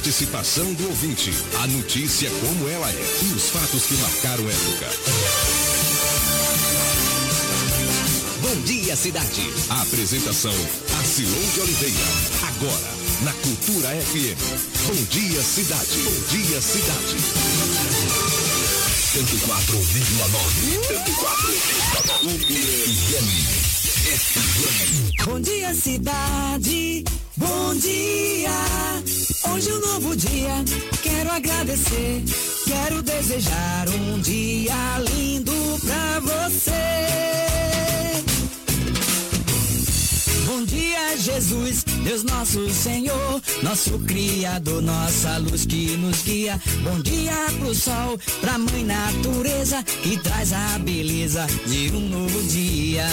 participação do ouvinte, a notícia como ela é e os fatos que marcaram época. Bom dia, cidade. A apresentação, Arcilon de Oliveira. Agora, na Cultura FM. Bom dia, cidade. Bom dia, cidade. 104,9. 104,9. Bom dia, cidade. Bom dia. Hoje é um novo dia. Quero agradecer. Quero desejar um dia lindo pra você. Bom dia, Jesus, Deus nosso Senhor, nosso Criador, nossa luz que nos guia. Bom dia pro sol, pra mãe natureza que traz a beleza de um novo dia.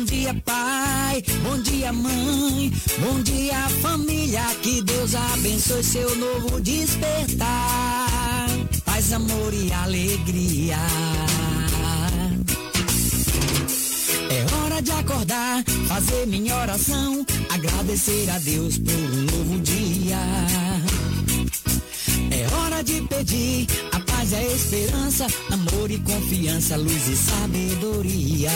Bom dia, pai. Bom dia, mãe. Bom dia, família. Que Deus abençoe seu novo despertar. Paz, amor e alegria. É hora de acordar, fazer minha oração, agradecer a Deus por um novo dia. É hora de pedir a paz e a esperança, amor e confiança, luz e sabedoria.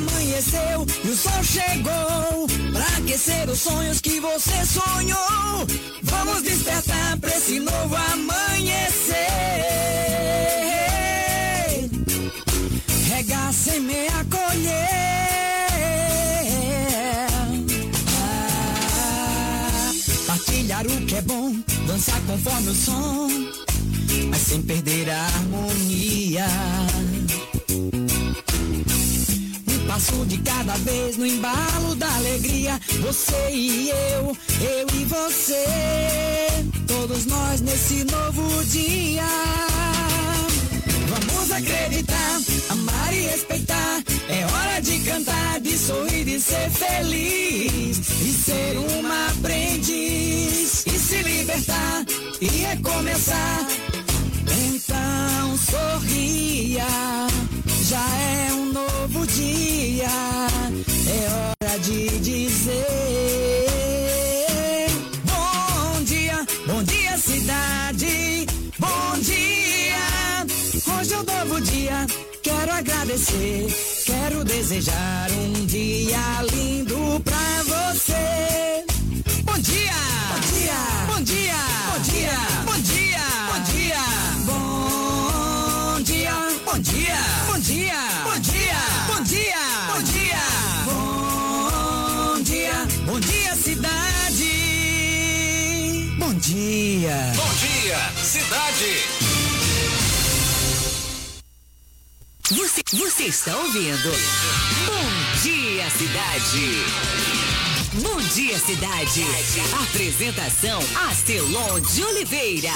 Amanheceu e o sol chegou pra aquecer os sonhos que você sonhou. Vamos despertar pra esse novo amanhecer. Regar, semear, colher. Ah, partilhar o que é bom, dançar conforme o som, mas sem perder a harmonia. Passo de cada vez no embalo da alegria. Você e eu, eu e você, todos nós nesse novo dia. Vamos acreditar, amar e respeitar. É hora de cantar, de sorrir e ser feliz. E ser uma aprendiz. E se libertar e recomeçar. Então sorria, já é um novo dia. É hora de dizer. Bom dia, bom dia, cidade. Bom dia. Hoje é um novo dia, quero agradecer, quero desejar um dia lindo pra você. Bom dia! Bom dia! Bom dia! Bom dia! Bom dia! Dia! Bom dia, cidade. Você, você está ouvindo? Bom dia, cidade. Bom dia, cidade. Apresentação Astelon de Oliveira.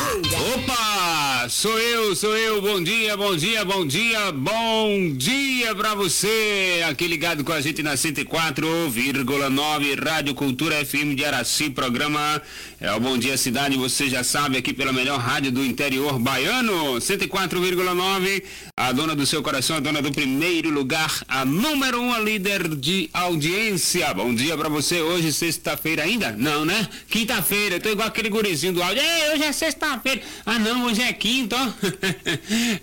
Opa! Sou eu, sou eu. Bom dia, bom dia, bom dia, bom dia pra você. Aqui ligado com a gente na 104,9 Rádio Cultura FM de Araci. Programa é o Bom Dia Cidade. Você já sabe, aqui pela melhor rádio do interior baiano. 104,9. A dona do seu coração, a dona do primeiro lugar, a número um, a líder de audiência. Bom dia pra você. Hoje, sexta-feira ainda? Não, né? Quinta-feira. Eu tô igual aquele gurizinho do áudio. Ei, hoje é sexta-feira. Ah, não, hoje é quinta, ó.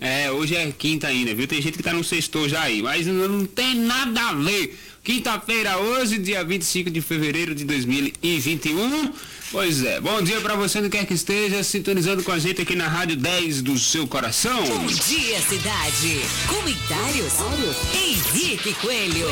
é, hoje é quinta ainda, viu? Tem gente que tá no sexto já aí, mas não tem nada a ver. Quinta-feira hoje, dia 25 de fevereiro de 2021. Pois é, bom dia pra você, onde quer que esteja, sintonizando com a gente aqui na Rádio 10 do seu coração. Bom dia, cidade. Comentários? Henrique Coelho.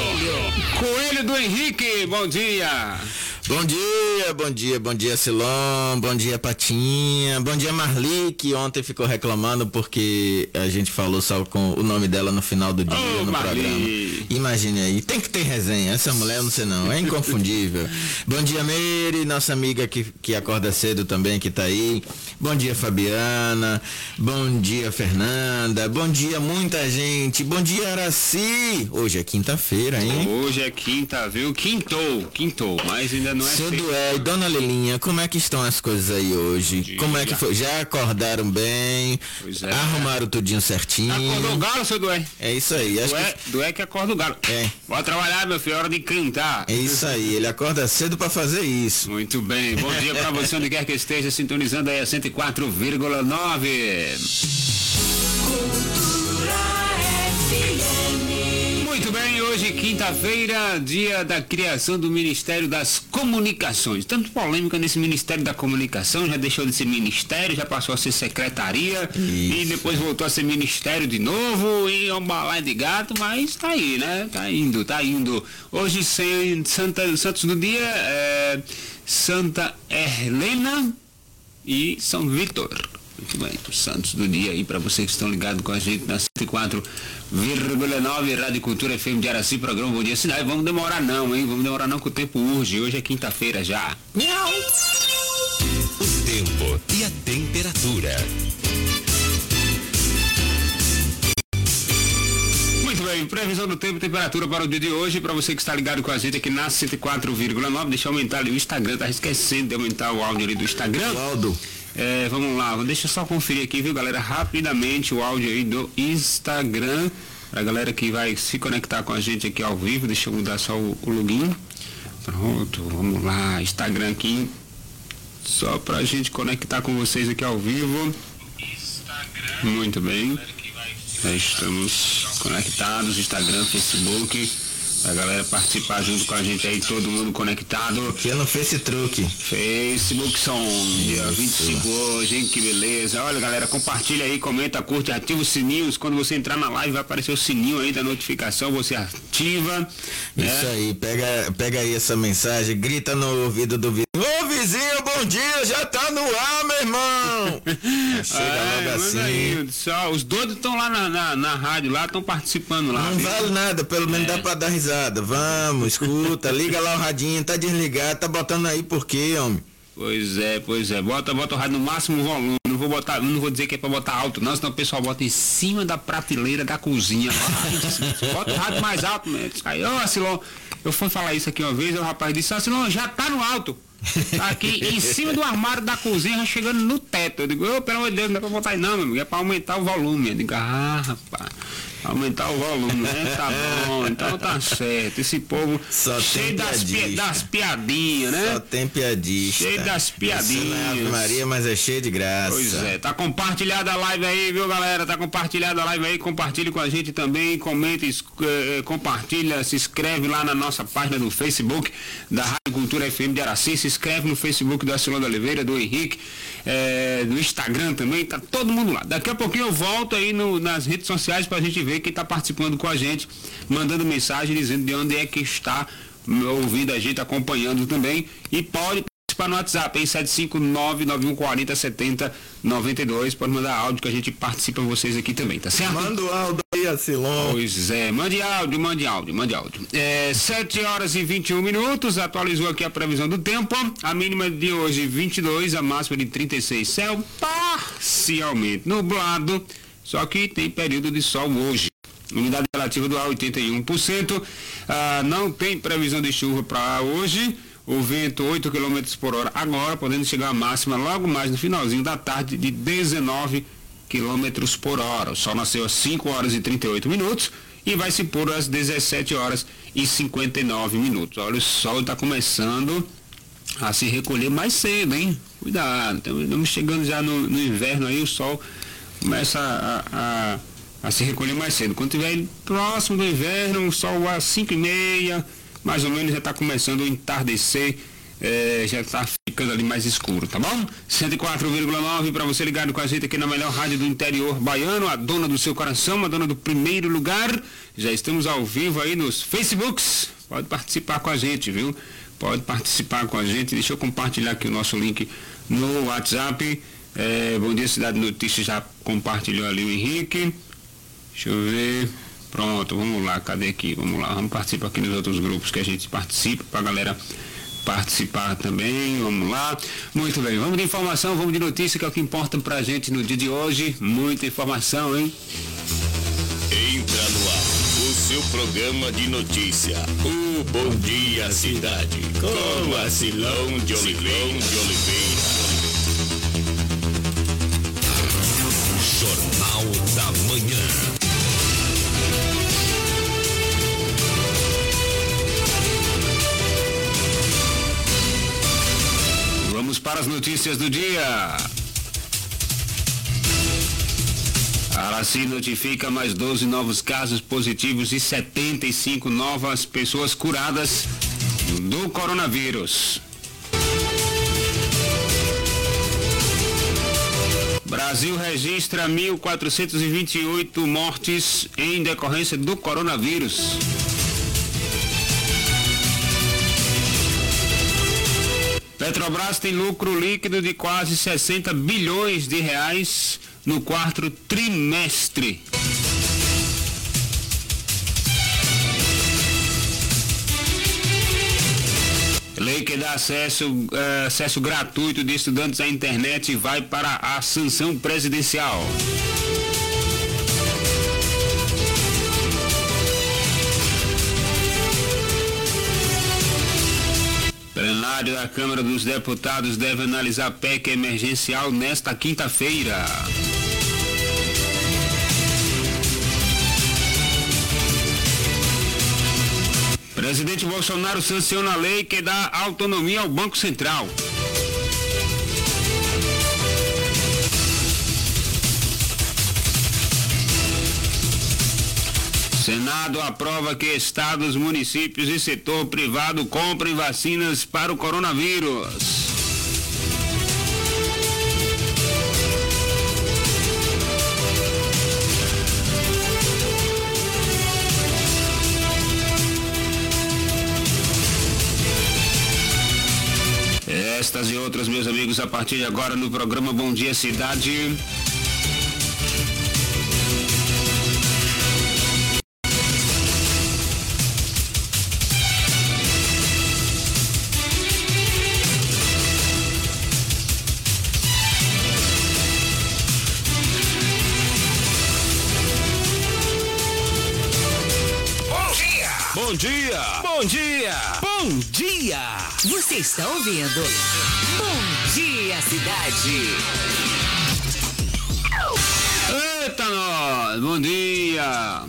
Coelho do Henrique, bom dia. Bom dia, bom dia, bom dia Silon, bom dia Patinha, bom dia Marli, que ontem ficou reclamando porque a gente falou só com o nome dela no final do dia Ô, no Marli. programa. Imagine aí, tem que ter resenha, essa mulher eu não sei não, é inconfundível. bom dia Meire, nossa amiga que, que acorda cedo também, que tá aí. Bom dia Fabiana, bom dia Fernanda, bom dia muita gente, bom dia Araci. Hoje é quinta-feira, hein? Hoje é quinta, viu? Quintou, quintou, mas ainda não é Seu. Dué e Dona Lilinha, como é que estão as coisas aí hoje? Como é que foi? Já acordaram bem? Pois é. Arrumaram tudinho certinho? Acordou o galo, seu Dué? É isso aí, acho Dué, que Dué que acorda o galo. É. Bora trabalhar, meu filho, é hora de cantar. é isso aí, ele acorda cedo pra fazer isso. Muito bem, bom dia pra você onde quer que esteja sintonizando aí a 104,9. Muito bem, hoje quinta-feira, dia da criação do Ministério das Comunicações. Tanto polêmica nesse Ministério da Comunicação, já deixou de ser ministério, já passou a ser secretaria e depois voltou a ser ministério de novo e é um balai de gato, mas tá aí, né? Tá indo, tá indo. Hoje sem Santa Santos do dia é Santa Helena e São Vitor. Muito bem, os Santos do dia aí para vocês que estão ligados com a gente na 104,9 Rádio Cultura FM de Araci, programa Bom Dia Cidade. Vamos demorar não, hein? Vamos demorar não que o tempo urge. Hoje é quinta-feira já. O tempo e a temperatura. Bem, previsão do tempo e temperatura para o dia de hoje, para você que está ligado com a gente aqui na 104,9. Deixa eu aumentar ali o Instagram, tá esquecendo de aumentar o áudio ali do Instagram. Aldo, É, vamos lá, deixa eu só conferir aqui, viu, galera, rapidamente o áudio aí do Instagram. Pra galera que vai se conectar com a gente aqui ao vivo, deixa eu mudar só o, o login. Pronto, vamos lá, Instagram aqui. Só pra gente conectar com vocês aqui ao vivo. Muito bem. Já estamos conectados, Instagram, Facebook. A galera participar junto com a gente aí, todo mundo conectado. que não fez esse truque. Facebook são dia 25 hoje, hein? Que beleza. Olha, galera, compartilha aí, comenta, curte, ativa os sininhos. Quando você entrar na live, vai aparecer o sininho aí da notificação, você ativa. né? Isso aí, pega, pega aí essa mensagem, grita no ouvido do vizinho. Ô vizinho, bom dia, já tá no ar, meu irmão! Chega É, logo assim. aí, só, os doidos estão lá na, na, na rádio, lá estão participando lá. Não viu? vale nada, pelo menos É. dá pra dar risada. Vamos, escuta, liga lá o radinho, tá desligado, tá botando aí por quê, homem? Pois é, pois é. Bota, bota o rádio no máximo volume. Não vou botar, não vou dizer que é pra botar alto, não, senão o pessoal bota em cima da prateleira da cozinha. bota o rádio mais alto, mesmo. Aí, ô Silon, eu fui falar isso aqui uma vez, o rapaz disse, ó Silon, já tá no alto. Tá aqui em cima do armário da cozinha, chegando no teto. Eu digo, ô, pelo amor de Deus, não é pra botar aí não, meu amigo, é pra aumentar o volume. Eu digo, ah, rapaz, aumentar o volume, né? Tá bom, então tá certo. Esse povo Só cheio das, pi- das piadinhas, né? Só tem piadista. Cheio das Isso é piadinhas. Maria, mas é cheio de graça. Pois é, tá compartilhada a live aí, viu galera? Tá compartilhada a live aí, compartilhe com a gente também, comenta, es- eh, compartilha, se inscreve lá na nossa página do Facebook da Rádio Cultura FM de Araci, se inscreve no Facebook da Silvana Oliveira, do Henrique, eh, no Instagram também, tá todo mundo lá. Daqui a pouquinho eu volto aí no- nas redes sociais pra gente ver quem tá participando com a gente, mandando mensagem dizendo de onde é que está ouvindo a gente, acompanhando também, e pode participar no WhatsApp, em 759-9140-7092. Pode mandar áudio que a gente participa vocês aqui também, tá certo? Manda o Aldo aí, Acilon. Pois é, mande áudio, mande áudio, mande áudio. É, 7 horas e 21 minutos, atualizou aqui a previsão do tempo. A mínima de hoje 22, a máxima de 36. Céu parcialmente nublado, só que tem período de sol hoje. Umidade relativa do ar 81%. Ah, não tem previsão de chuva para hoje. O vento 8 km por hora agora, podendo chegar à máxima logo mais no finalzinho da tarde de 19 km por hora. O sol nasceu às 5 horas e 38 minutos e vai se pôr às 17 horas e 59 minutos. Olha, o sol está começando a se recolher mais cedo, hein? Cuidado, estamos chegando já no, no inverno aí, o sol começa a, a- a se recolher mais cedo. Quando tiver próximo do inverno, o sol às 5 e meia, mais ou menos já está começando a entardecer, eh, já está ficando ali mais escuro, tá bom? 104,9 para você ligado com a gente aqui na melhor rádio do interior baiano, a dona do seu coração, a dona do primeiro lugar. Já estamos ao vivo aí nos Facebooks. Pode participar com a gente, viu? Pode participar com a gente. Deixa eu compartilhar aqui o nosso link no WhatsApp. Eh, Bom dia, Cidade Notícias já compartilhou ali o Henrique. Deixa eu ver. Pronto, vamos lá, cadê aqui? Vamos lá, vamos participar aqui nos outros grupos que a gente participa, pra galera participar também, vamos lá. Muito bem, vamos de informação, vamos de notícia, que é o que importa pra gente no dia de hoje. Muita informação, hein? Entra no ar. O seu programa de notícia, o Bom Dia Cidade, com a Silão de Oliveira. As notícias do dia. Araci notifica mais 12 novos casos positivos e 75 novas pessoas curadas do coronavírus. Brasil registra 1.428 mortes em decorrência do coronavírus. Petrobras tem lucro líquido de quase 60 bilhões de reais no quarto trimestre. Lei que dá acesso, eh, acesso gratuito de estudantes à internet vai para a sanção presidencial. Plenário da Câmara dos Deputados deve analisar PEC emergencial nesta quinta-feira. Presidente Bolsonaro sanciona a lei que dá autonomia ao Banco Central. Senado aprova que estados, municípios e setor privado comprem vacinas para o coronavírus. Estas e outras, meus amigos, a partir de agora no programa Bom Dia Cidade. Você está ouvindo? Bom Dia Cidade. Eita nós! Bom dia!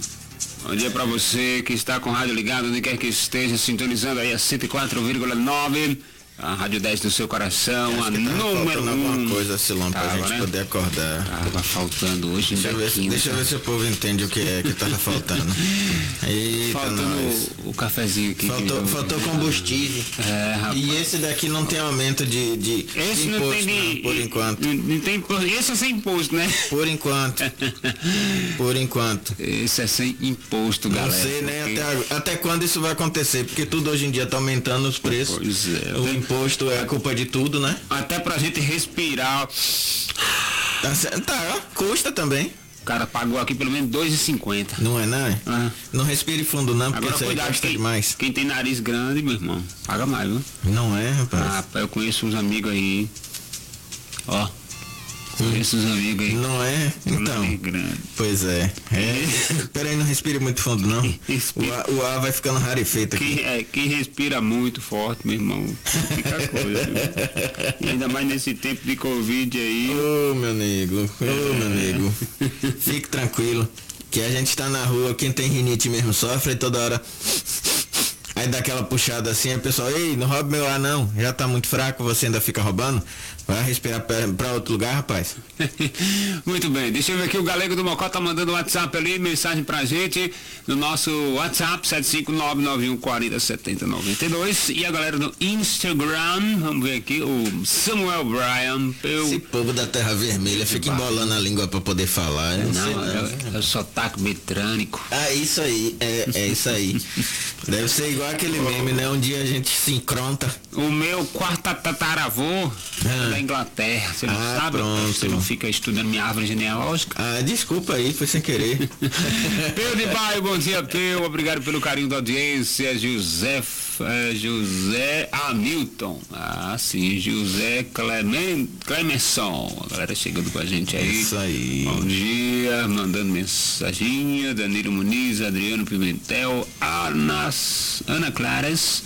Bom dia pra você que está com rádio ligado, onde quer que esteja, sintonizando aí a 104,9, a Rádio 10 do seu coração, a número faltando alguma 1. coisa, Silão, pra Tava, gente né? poder acordar. Tava faltando hoje, Deixa ver, se- quinta. deixa eu ver se o povo entende o que é que tava faltando. Eita, Faltando o, o cafezinho aqui. Faltou, que- faltou combustível. É, rapaz. E esse daqui não tem aumento de, de Esse de não imposto, tem não, de. por enquanto. Não, não tem imposto. Esse é sem imposto, né? Por enquanto. Por enquanto. Esse é sem imposto, Não galera. sei nem porque- até, até quando isso vai acontecer, porque tudo hoje em dia tá aumentando os preços. Pois é. O imposto é a culpa de tudo, né? Até pra gente respirar. Tá, tá, custa também. O cara pagou aqui pelo menos 2,50. Não é, não? é? Ah. Não respire fundo, não, porque Agora isso cuidado, quem, demais. quem tem nariz grande, meu irmão, paga mais, viu? Não é, rapaz? Ah, rapaz, eu conheço uns amigos aí. Ó. Uns amigos aí. Não é? Então. Pois é. é. Peraí, não respire muito fundo, não. O o ar vai ficando rarefeito aqui. Quem, é, quem respira muito forte, meu irmão, fica coisa. E ainda mais nesse tempo de Covid aí. Ô, meu nego, ô, meu nego. Fique tranquilo, que a gente tá na rua, quem tem rinite mesmo sofre toda hora. Aí dá aquela puxada assim, aí o pessoal, ei, não roube meu ar não, já tá muito fraco, você ainda fica roubando. Vai respirar pra, pra outro lugar, rapaz. Muito bem, deixa eu ver aqui, o Galego do Mocó tá mandando WhatsApp ali, mensagem pra gente no nosso WhatsApp, 75991407092 e a galera do Instagram, vamos ver aqui, o Samuel Bryan, eu... Esse povo da Terra Vermelha fica embolando a língua pra poder falar. eu Não, sei Não, não. é, é o sotaque metrânico. Ah, isso aí, é, é isso aí. Deve ser igual aquele meme, né? Um dia a gente se encronta. O meu quarto tataravô Ah. Da Inglaterra. Você não Ah, sabe? pronto. Você não fica estudando minha árvore genealógica? Ah, desculpa aí, foi sem querer. Peu de bairro, bom dia, Peu. Obrigado pelo carinho da audiência. José, eh, José Hamilton. Ah, sim, José Clemen, Clemenson. A galera chegando com a gente aí. Isso aí. Bom dia, mandando mensaginha. Danilo Muniz, Adriano Pimentel, Anas, Ana Claras.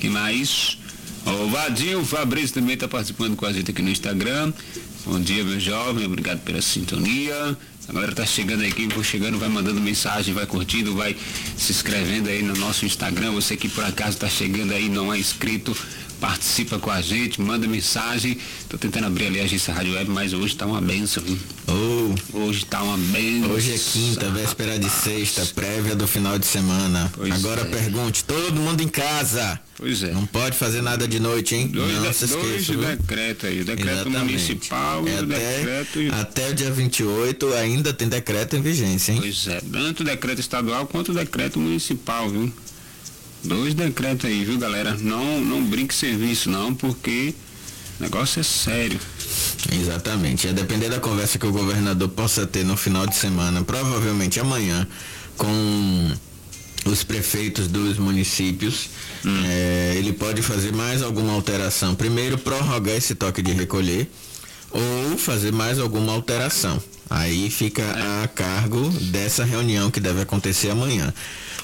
Que mais? O Vadinho Fabrício também está participando com a gente aqui no Instagram. Bom dia, meu jovem, obrigado pela sintonia. A galera tá chegando aí, quem for chegando vai mandando mensagem, vai curtindo, vai se inscrevendo aí no nosso Instagram. Você que por acaso está chegando aí, não é inscrito, participa com a gente, manda mensagem. Tô tentando abrir ali a agência Rádio Web, mas hoje tá uma benção, viu? Oh, Hoje tá uma benção. hoje é quinta, véspera de sexta, prévia do final de semana. Pois Agora é. pergunte, todo mundo em casa. Pois é. Não pode fazer nada de noite, hein? Dois, não de- se dois esqueça. viu? decretos aí, o decreto Exatamente. municipal e É o até, decreto. até o dia 28 ainda tem decreto em vigência, hein? Pois é, tanto o decreto estadual quanto o decreto municipal, viu? Dois decretos aí, viu, galera? Não, não brinque serviço, não, porque o negócio é sério. Exatamente. A depender da conversa que o governador possa ter no final de semana, provavelmente amanhã, com os prefeitos dos municípios, eh, ele pode fazer mais alguma alteração. Primeiro, prorrogar esse toque de recolher ou fazer mais alguma alteração. Aí fica a cargo dessa reunião que deve acontecer amanhã.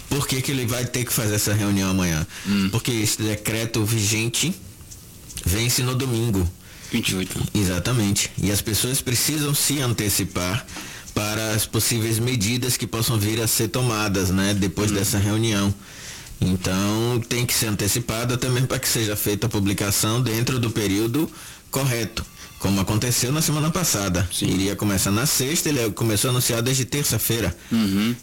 Por que, que ele vai ter que fazer essa reunião amanhã? Porque esse decreto vigente vence no domingo. 28. Exatamente. E as pessoas precisam se antecipar para as possíveis medidas que possam vir a ser tomadas, né, depois dessa reunião. Então, tem que ser antecipada também para que seja feita a publicação dentro do período correto, como aconteceu na semana passada. Iria começar na sexta, ele começou a anunciar desde terça-feira.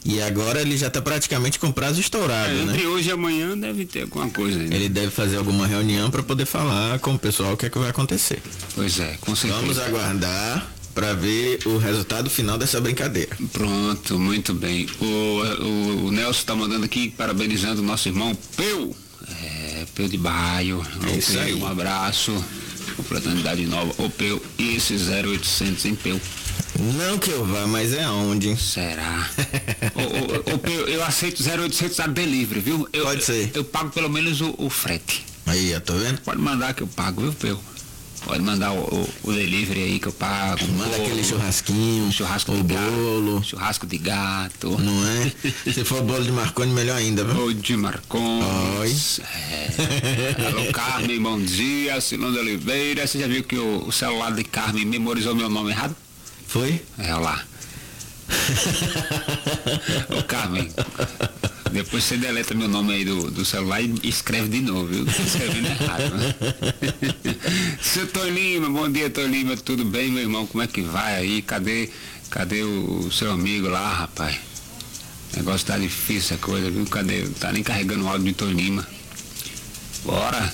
E agora ele já está praticamente com prazo estourado, É, né? entre hoje e amanhã deve ter alguma coisa né? Ele deve fazer alguma reunião para poder falar com o pessoal o que é que vai acontecer. Pois é, com certeza. Vamos aguardar para ver o resultado final dessa brincadeira. Pronto, muito bem. O, o, o Nelson está mandando aqui, parabenizando o nosso irmão Peu. É, Peu de Baio. É. Um abraço. Oportunidade nova. Ô Peu, e esse 0800 em Peu? Não que eu vá, mas é aonde? Será? ô, ô, Peu, eu aceito 0800 a delivery, viu? Eu, Pode ser. Eu, eu pago pelo menos o, o frete. Aí, tá vendo? Pode mandar que eu pago, viu, Peu? Pode mandar o, o, o delivery aí que eu pago. Manda Bolo, aquele churrasquinho, churrasco de gato. bolo, Churrasco de gato. não é? Se for bolo de Marconi, melhor ainda, viu? Ô, de Marcons. É. Alô, Carmen, bom dia. Silão de Oliveira. Você já viu que o, o celular de Carmen memorizou meu nome errado? Foi? É, olha lá. Ô, Carmen. Depois você deleta meu nome aí do, do celular e escreve de novo, viu? Escrevendo errado, né? Seu Tolima, bom dia, Tolima. Tudo bem, meu irmão? Como é que vai aí? Cadê, cadê o, o seu amigo lá, rapaz? O negócio tá difícil a coisa, viu? Cadê? Tá nem carregando o áudio de Tolima. Bora!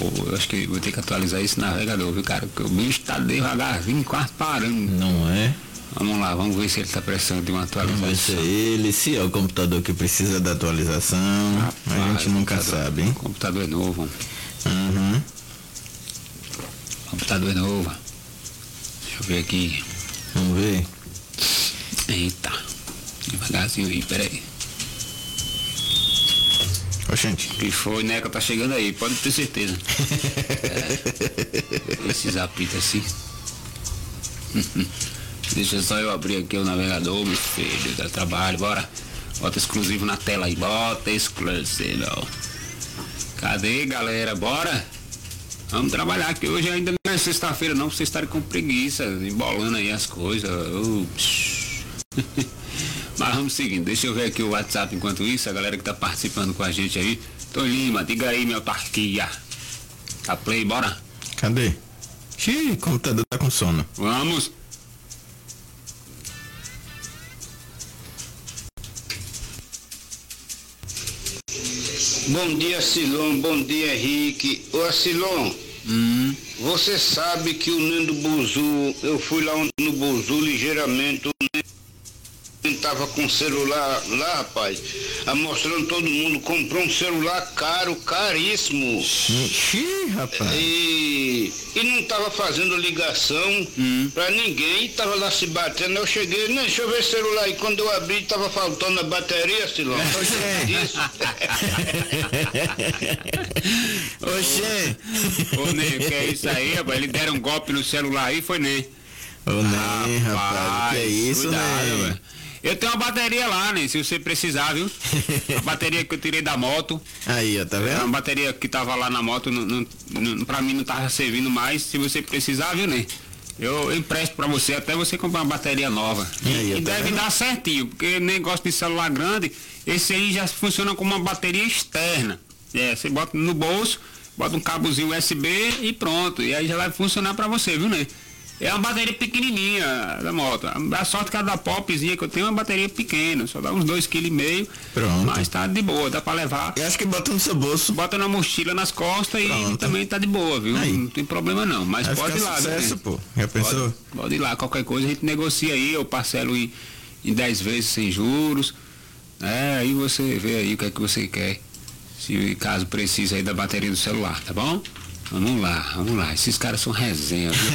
Eu acho que vou ter que atualizar esse navegador, viu, cara? Porque o bicho tá devagarzinho, quase parando. Não é? Vamos lá, vamos ver se ele está precisando de uma Vamos ver se é atualização. ele, se é o computador que precisa da atualização. a gente nunca sabe, hein? O computador é novo. Uhum. O computador é novo. Deixa eu ver aqui. Vamos ver. Eita. Devagarzinho aí, peraí. Oxente. O que foi, Neca? Tá chegando aí, pode ter certeza. É. Esses apitos assim. Deixa só eu abrir aqui o navegador, meu filho, dá trabalho, bora. Bota exclusivo na tela aí, bota exclusivo. Cadê, galera? Bora? Vamos trabalhar, que hoje ainda não é sexta-feira não, pra vocês estarem com preguiça, embolando aí as coisas. Mas vamos seguindo, deixa eu ver aqui o WhatsApp enquanto isso, a galera que tá participando com a gente aí. Tô Lima, diga aí, minha autarquia. Tá play, bora? Cadê? Xiii, computador tá com sono. Vamos. Bom dia, Silon. Bom dia, Henrique. Ô, Silon, Hum, você sabe que o Nando Buzu, eu fui lá no Buzu ligeiramente, o Nando tava com celular lá, rapaz, mostrando todo mundo, comprou um celular caro, caríssimo. Ixi, rapaz. E, e não tava fazendo ligação hum. pra ninguém, tava lá se batendo. Eu cheguei, não, deixa eu ver o celular aí. Quando eu abri, tava faltando a bateria, Silão. Oxê. Oxê. Ô, Ney, que é isso aí, rapaz? Ele deram um golpe no celular aí, foi Ney. Ô, Ney, rapaz, rapaz, que é isso, né? Eu tenho uma bateria lá, né? Se você precisar, viu? A bateria que eu tirei da moto. Aí, ó, tá vendo? É uma bateria que tava lá na moto, não, não, não, pra mim não tava servindo mais. Se você precisar, viu, né? Eu empresto pra você até você comprar uma bateria nova. Aí, e tá deve vendo? dar certinho, porque negócio de celular grande, esse aí já funciona como uma bateria externa. É, você bota no bolso, bota um cabozinho USB e pronto. E aí já vai funcionar pra você, viu, né? É uma bateria pequenininha da moto. A sorte que a da Popzinha que eu tenho é uma bateria pequena, só dá uns 2,5 kg. Pronto. Mas tá de boa, dá pra levar. Eu acho que bota no seu bolso. Bota na mochila nas costas Pronto. e também tá de boa, viu? Aí. Não tem problema não. Mas Vai pode ir lá, sucesso, pô. Já pensou? Pode, pode, ir lá, qualquer coisa a gente negocia aí, eu parcelo em, em 10 vezes sem juros. É, aí você vê aí o que é que você quer. Se caso precise aí da bateria do celular, tá bom? Vamos lá, vamos lá. Esses caras são resenha, viu,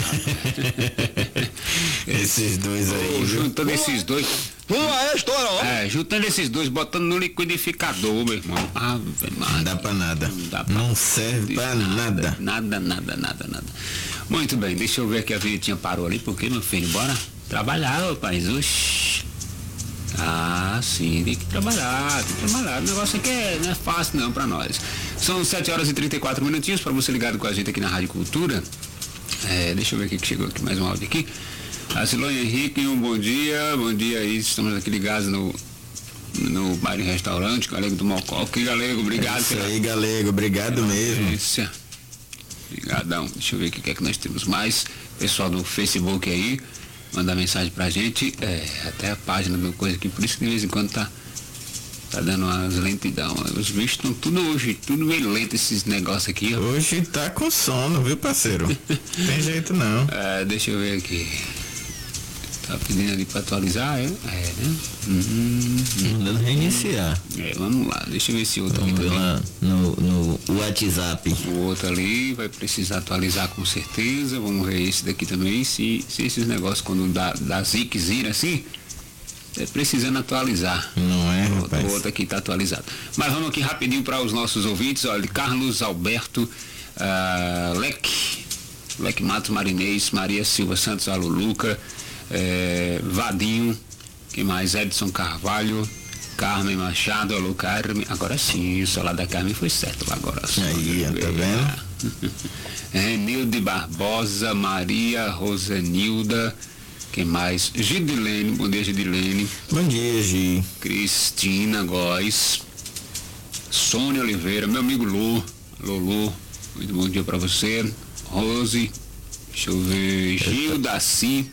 Esses dois aí. Oh, juntando esses dois. Vamos lá, é ó. É, juntando esses dois, botando no liquidificador, meu irmão. Ah, não dá pra nada. Não, dá pra não serve pra nada. Nada, nada, nada, nada. Muito bem, deixa eu ver que a vinhetinha parou ali, porque, meu filho, bora trabalhar, rapaz. Oxi. Ah, sim, tem que trabalhar, tem que trabalhar. O negócio aqui é, não é fácil não para nós. São 7 horas e 34 minutinhos para você ligado com a gente aqui na Rádio Cultura. É, deixa eu ver aqui que chegou aqui mais um áudio aqui. A Silônia Henrique, um bom dia, bom dia aí, estamos aqui ligados no no baile restaurante, Galego do Mocó. Que Galego, obrigado. É isso aí, Galego, obrigado mesmo. Obrigadão. Deixa eu ver o que é que nós temos mais. Pessoal do Facebook aí mandar mensagem pra gente, é, até a página do coisa aqui, por isso que de vez em quando tá, tá dando umas lentidão. Os bichos estão tudo hoje, tudo meio lento esses negócios aqui. Ó. Hoje tá com sono, viu parceiro? Tem jeito não. É, deixa eu ver aqui. Tá pedindo ali para atualizar, é? É, né? Uhum, Mandando reiniciar. É, vamos lá, deixa eu ver se outro vamos lá no, no WhatsApp. O outro ali vai precisar atualizar com certeza. Vamos ver esse daqui também. Se, se esses negócios quando dá, dá zique, zira assim, precisando atualizar. Não é, o, rapaz. O outro aqui está atualizado. Mas vamos aqui rapidinho para os nossos ouvintes. Olha, Carlos Alberto uh, Leque, Leque Matos Marinês, Maria Silva Santos Aluluca é, Vadinho, que mais? Edson Carvalho, Carmen Machado, alô Carmen. Agora sim, o celular da Carmen foi certo lá agora. Aí, tá vendo? Renilde Barbosa, Maria Rosenilda, quem mais? Gidilene, bom dia Gidilene. Bom dia, Gi. Cristina Góes, Sônia Oliveira, meu amigo Lu, Lulu, muito bom dia para você. Rose, deixa eu ver, Gil Daci,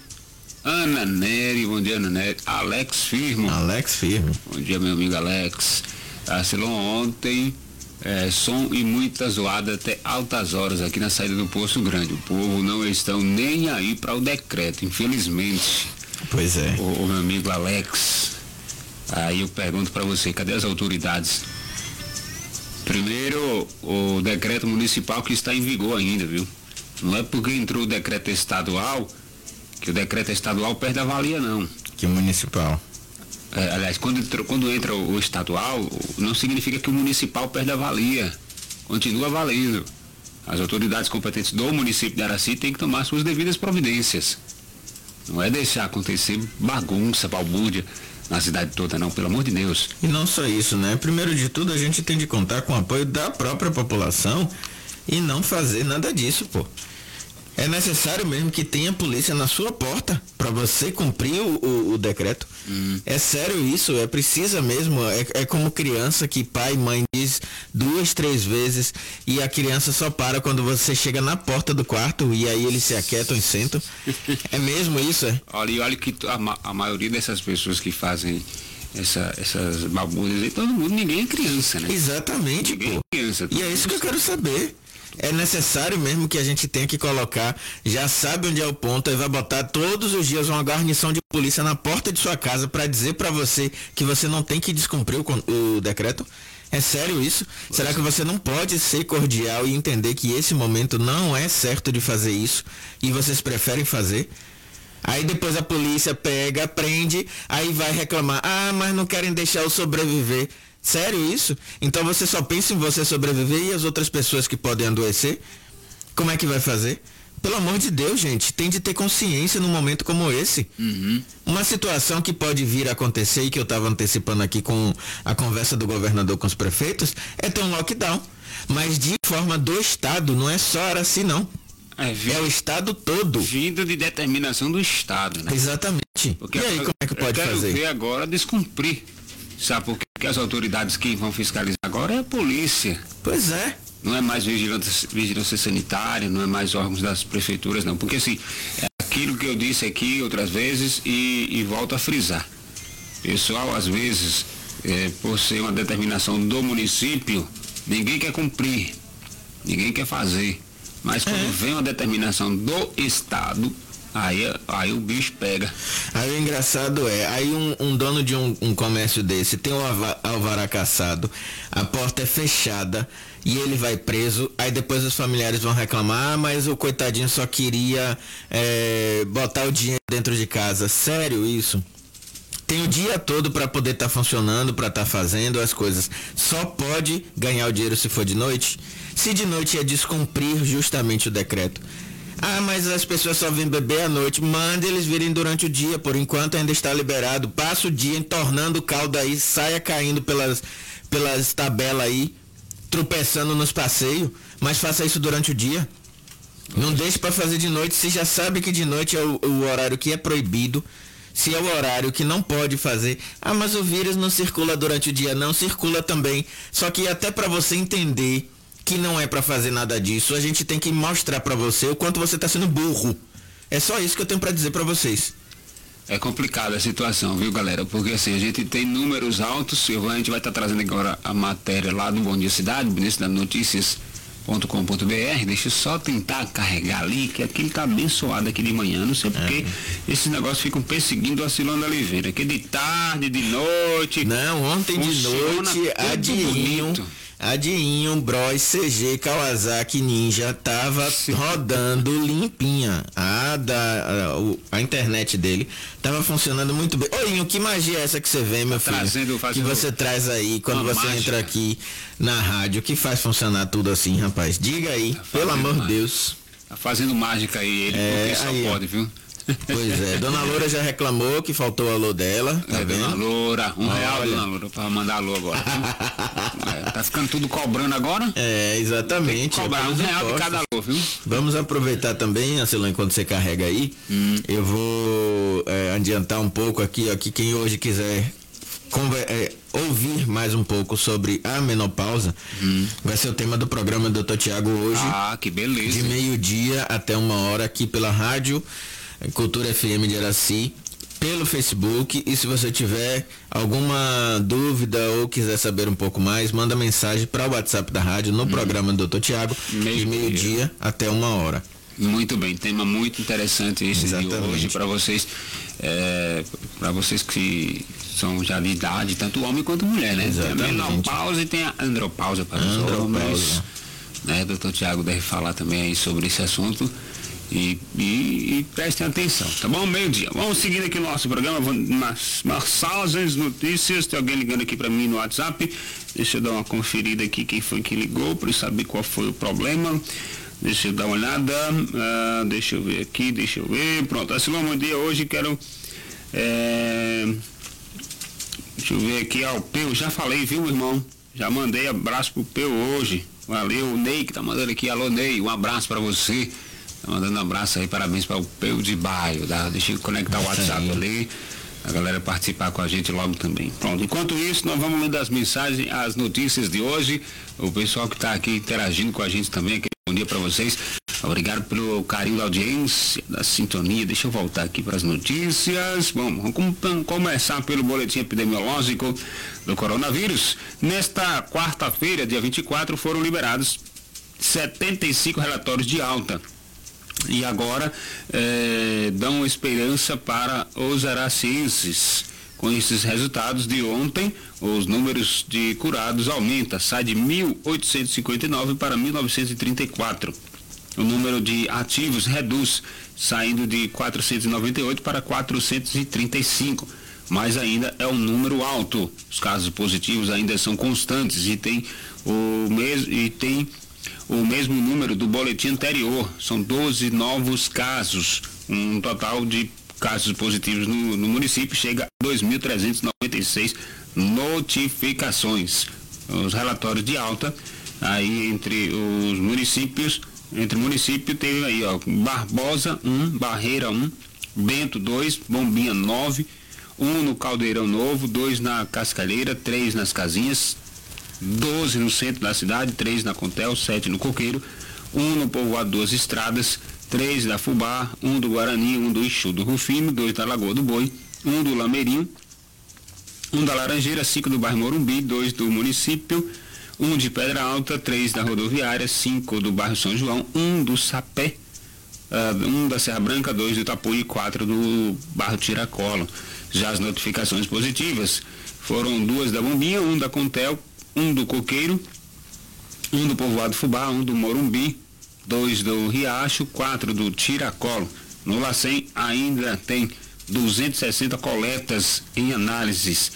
Ana Nery, bom dia Ana Nery. Alex Firmo. Alex Firmo. Bom dia meu amigo Alex. Acelou ontem, é, som e muita zoada até altas horas aqui na saída do Poço Grande. O povo não estão nem aí para o decreto, infelizmente. Pois é. O, o meu amigo Alex. Aí eu pergunto para você, cadê as autoridades? Primeiro, o decreto municipal que está em vigor ainda, viu? Não é porque entrou o decreto estadual que o decreto estadual perde a valia, não. Que municipal. É, aliás, quando, quando entra o, estadual, não significa que o municipal perde a valia. Continua valendo. As autoridades competentes do município de Araci têm que tomar suas devidas providências. Não é deixar acontecer bagunça, balbúrdia na cidade toda, não, pelo amor de Deus. E não só isso, né? Primeiro de tudo, a gente tem de contar com o apoio da própria população e não fazer nada disso, pô. É necessário mesmo que tenha polícia na sua porta para você cumprir o, o, o decreto. Hum. É sério isso, é precisa mesmo. É, é, como criança que pai e mãe diz duas, três vezes e a criança só para quando você chega na porta do quarto e aí eles se aquietam e sentam. é mesmo isso, é? Olha, e olha que a, a maioria dessas pessoas que fazem essa, essas babunhas aí, todo mundo, ninguém é criança, né? Exatamente, ninguém pô. É criança, e é isso que eu quero saber. É necessário mesmo que a gente tenha que colocar, já sabe onde é o ponto, e vai botar todos os dias uma guarnição de polícia na porta de sua casa para dizer para você que você não tem que descumprir o, o decreto? É sério isso? Será que você não pode ser cordial e entender que esse momento não é certo de fazer isso e vocês preferem fazer? Aí depois a polícia pega, prende, aí vai reclamar: ah, mas não querem deixar eu sobreviver. Sério isso? Então você só pensa em você sobreviver e as outras pessoas que podem adoecer? Como é que vai fazer? Pelo amor de Deus, gente, tem de ter consciência num momento como esse. Uhum. Uma situação que pode vir a acontecer e que eu estava antecipando aqui com a conversa do governador com os prefeitos é ter um lockdown. Mas de forma do Estado, não é só Araci não. É, É o Estado todo. vindo de determinação do Estado, né? Exatamente. Porque e aí, eu- como é que eu pode quero fazer? ver agora descumprir. Sabe por Porque as autoridades que vão fiscalizar agora é a polícia. Pois é. Não é mais vigilância, vigilância sanitária, não é mais órgãos das prefeituras, não. Porque assim, é aquilo que eu disse aqui outras vezes e, e volto a frisar. Pessoal, às vezes, é, por ser uma determinação do município, ninguém quer cumprir, ninguém quer fazer. Mas quando vem uma determinação do Estado, aí, aí o bicho pega. Aí o engraçado é, aí um, um dono de um, um comércio desse tem um alvará caçado, a porta é fechada e ele vai preso, aí depois os familiares vão reclamar, ah, mas o coitadinho só queria é, botar o dinheiro dentro de casa. Sério isso? Tem o dia todo para poder estar funcionando, para estar fazendo as coisas. Só pode ganhar o dinheiro se for de noite. Se de noite é descumprir justamente o decreto. Ah, mas as pessoas só vêm beber à noite. Mande eles virem durante o dia. Por enquanto ainda está liberado. Passa o dia entornando o caldo aí, saia caindo pelas, pelas tabelas aí, tropeçando nos passeios. Mas faça isso durante o dia. Não deixe para fazer de noite. Se já sabe que de noite é o, o horário que é proibido. Se é o horário que não pode fazer. Ah, mas o vírus não circula durante o dia. Não, circula também. Só que até para você entender que não é para fazer nada disso, a gente tem que mostrar para você o quanto você tá sendo burro. É só isso que eu tenho para dizer para vocês. É complicada a situação, viu, galera? Porque assim, a gente tem números altos, eu, a gente vai estar trazendo agora a matéria lá do Bom Dia Cidade, notícias.com.br. Deixa eu só tentar carregar ali, que aquilo tá abençoado aqui de manhã. Não sei porque esses negócios ficam perseguindo a Silana Oliveira, que de tarde, de noite. Não, ontem de noite, a tudo Dinho, bonito. A Dinho, Bros, CG, Kawasaki, Ninja tava rodando limpinha. A, da, a, o- a internet dele tava funcionando muito bem. Ô, Inho, que magia é essa que você vê, meu filho? Trazendo- que você traz aí quando você mágica. entra aqui na rádio, que faz funcionar tudo assim, rapaz? Diga aí, pelo fazendo amor de. Deus. Tá fazendo mágica aí, ele, É, porque só aí, pode, viu? Pois é, Dona Loura já reclamou que faltou o alô dela, tá É, Dona vendo? Loura, um real, Olha. Dona Loura, pra mandar alô agora. É, tá ficando tudo cobrando agora? É, exatamente. Cobrar é um real de cada alô, viu? Vamos aproveitar também, Ancelão, enquanto você carrega aí, Hum. eu vou é, adiantar um pouco aqui, ó, que quem hoje quiser conver- é, ouvir mais um pouco sobre a menopausa, vai ser o tema do programa do Dr. Tiago hoje, Hum. Ah, que beleza. de meio-dia até uma hora aqui pela rádio Cultura FM de Araci, pelo Facebook e se você tiver alguma dúvida ou quiser saber um pouco mais, manda mensagem para o WhatsApp da rádio no programa do Dr. Tiago, de Meio-dia. até uma hora. Muito bem, tema muito interessante esse de Exatamente. hoje para vocês, para vocês que são já de idade, tanto homem quanto mulher, né? Tem a Exatamente. menopausa e tem a andropausa para os Andropausa. homens. Né? Doutor Tiago deve falar também aí sobre esse assunto. E, e, e prestem atenção, tá bom? Meio-dia. Vamos seguindo aqui o nosso programa, nas mensagens, notícias. Tem alguém ligando aqui para mim no WhatsApp. Deixa eu dar uma conferida aqui quem foi que ligou para saber qual foi o problema. Deixa eu dar uma olhada. Ah, deixa eu ver aqui, deixa eu ver. Pronto, Asilão, bom dia. Hoje quero. é, Deixa eu ver aqui, ó, o Peu, já falei, viu, irmão? Já mandei abraço pro Peu hoje. Valeu, o Ney que tá mandando aqui, alô Ney, um abraço pra você. Tá mandando um abraço aí, parabéns para o Peu de Baio, tá? Deixa eu conectar o WhatsApp ali, a galera participar com a gente logo também. Pronto, enquanto isso, nós vamos lendo as mensagens, as notícias de hoje. O pessoal que tá aqui interagindo com a gente também, aquele bom dia para vocês. Obrigado pelo carinho da audiência, da sintonia. Deixa eu voltar aqui para as notícias. Bom, vamos com- começar pelo boletim epidemiológico do coronavírus. Nesta quarta-feira, dia 24, foram liberados 75 relatórios de alta. E agora eh, dão esperança para os aracienses. Com esses resultados de ontem, os números de curados aumenta, sai de 1.859 para 1.934. O número de ativos reduz, saindo de 498 para 435 mas ainda é um número alto. Os casos positivos ainda são constantes e tem o mesmo e tem o mesmo número do boletim anterior. São 12 novos casos, um total de casos positivos no, no município chega a 2.396 notificações. Os relatórios de alta aí entre os municípios, entre município teve aí, ó, Barbosa 1, Barreira 1, Bento 2, Bombinha 9, um no Caldeirão Novo, dois na Cascalheira, três nas Casinhas, 12 no centro da cidade, três na Contel, sete no Coqueiro, um no Povoado Duas Estradas, três da Fubá, um do Guarani, um do Ixu do Rufino, dois da Lagoa do Boi, um do Lameirinho, um da Laranjeira, cinco do bairro Morumbi, dois do município, um de Pedra Alta, três da rodoviária, cinco do bairro São João, um do Sapé, uh, um da Serra Branca, dois do Itapuí e quatro do bairro Tiracolo. Já as notificações positivas foram duas da Bombinha, um da Contel, um do Coqueiro, um do Povoado Fubá, um do Morumbi, dois do Riacho, quatro do Tiracolo. No Lacem ainda tem 260 coletas em análises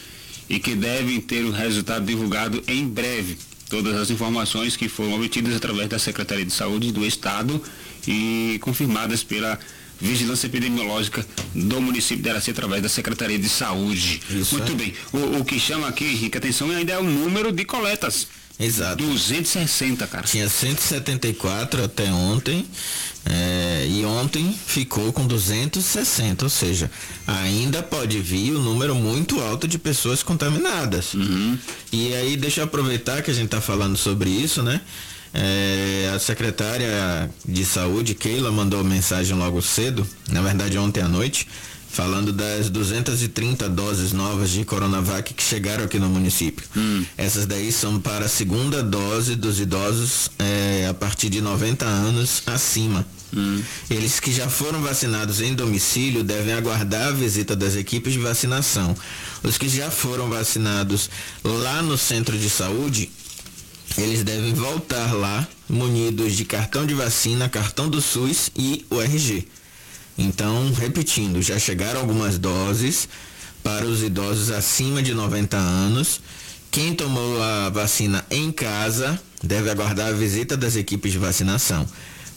e que devem ter o resultado divulgado em breve. Todas as informações que foram obtidas através da Secretaria de Saúde do Estado e confirmadas pela Vigilância Epidemiológica do município de Araci através da Secretaria de Saúde. Isso Muito é. bem. O, o, que chama aqui, Henrique, atenção, ainda é o número de coletas. Exato. 260, cara. Tinha 174 até ontem. É, e ontem ficou com 260, ou seja, ainda pode vir o um número muito alto de pessoas contaminadas. Uhum. E aí, deixa eu aproveitar que a gente está falando sobre isso, né? É, a secretária de saúde, Keila, mandou mensagem logo cedo, na verdade ontem à noite, falando das 230 doses novas de Coronavac que chegaram aqui no município. Hum. Essas daí são para a segunda dose dos idosos é, a partir de 90 anos acima. Hum. Eles que já foram vacinados em domicílio devem aguardar a visita das equipes de vacinação. Os que já foram vacinados lá no centro de saúde eles devem voltar lá munidos de cartão de vacina, cartão do SUS e o RG. Então, repetindo, já chegaram algumas doses para os idosos acima de 90 anos. Quem tomou a vacina em casa deve aguardar a visita das equipes de vacinação.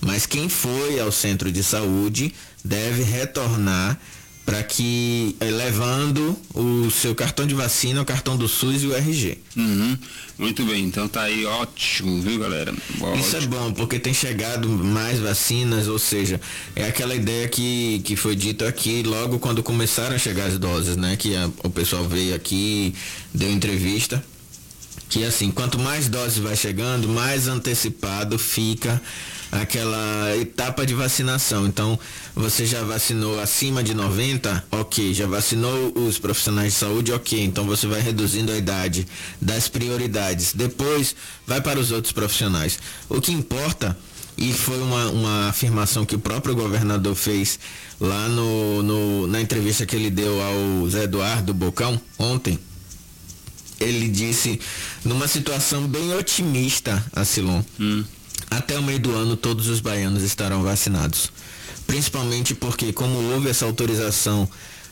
Mas quem foi ao centro de saúde deve retornar para que eh, levando o seu cartão de vacina, o cartão do SUS e o RG. Uhum. Muito bem, então tá aí ótimo, viu galera? Ótimo. Isso é bom, porque tem chegado mais vacinas, ou seja, é aquela ideia que, que foi dito aqui logo quando começaram a chegar as doses, né? Que a, o pessoal veio aqui, deu entrevista que assim, quanto mais doses vai chegando, mais antecipado fica aquela etapa de vacinação. Então, você já vacinou acima de 90, ok. Já vacinou os profissionais de saúde, ok. Então, você vai reduzindo a idade das prioridades. Depois, vai para os outros profissionais. O que importa, e foi uma, uma afirmação que o próprio governador fez lá no, no na entrevista que ele deu ao Zé Eduardo Bocão ontem, ele disse numa situação bem otimista, Asilon. Hum. Até o meio do ano todos os baianos estarão vacinados. Principalmente porque como houve essa autorização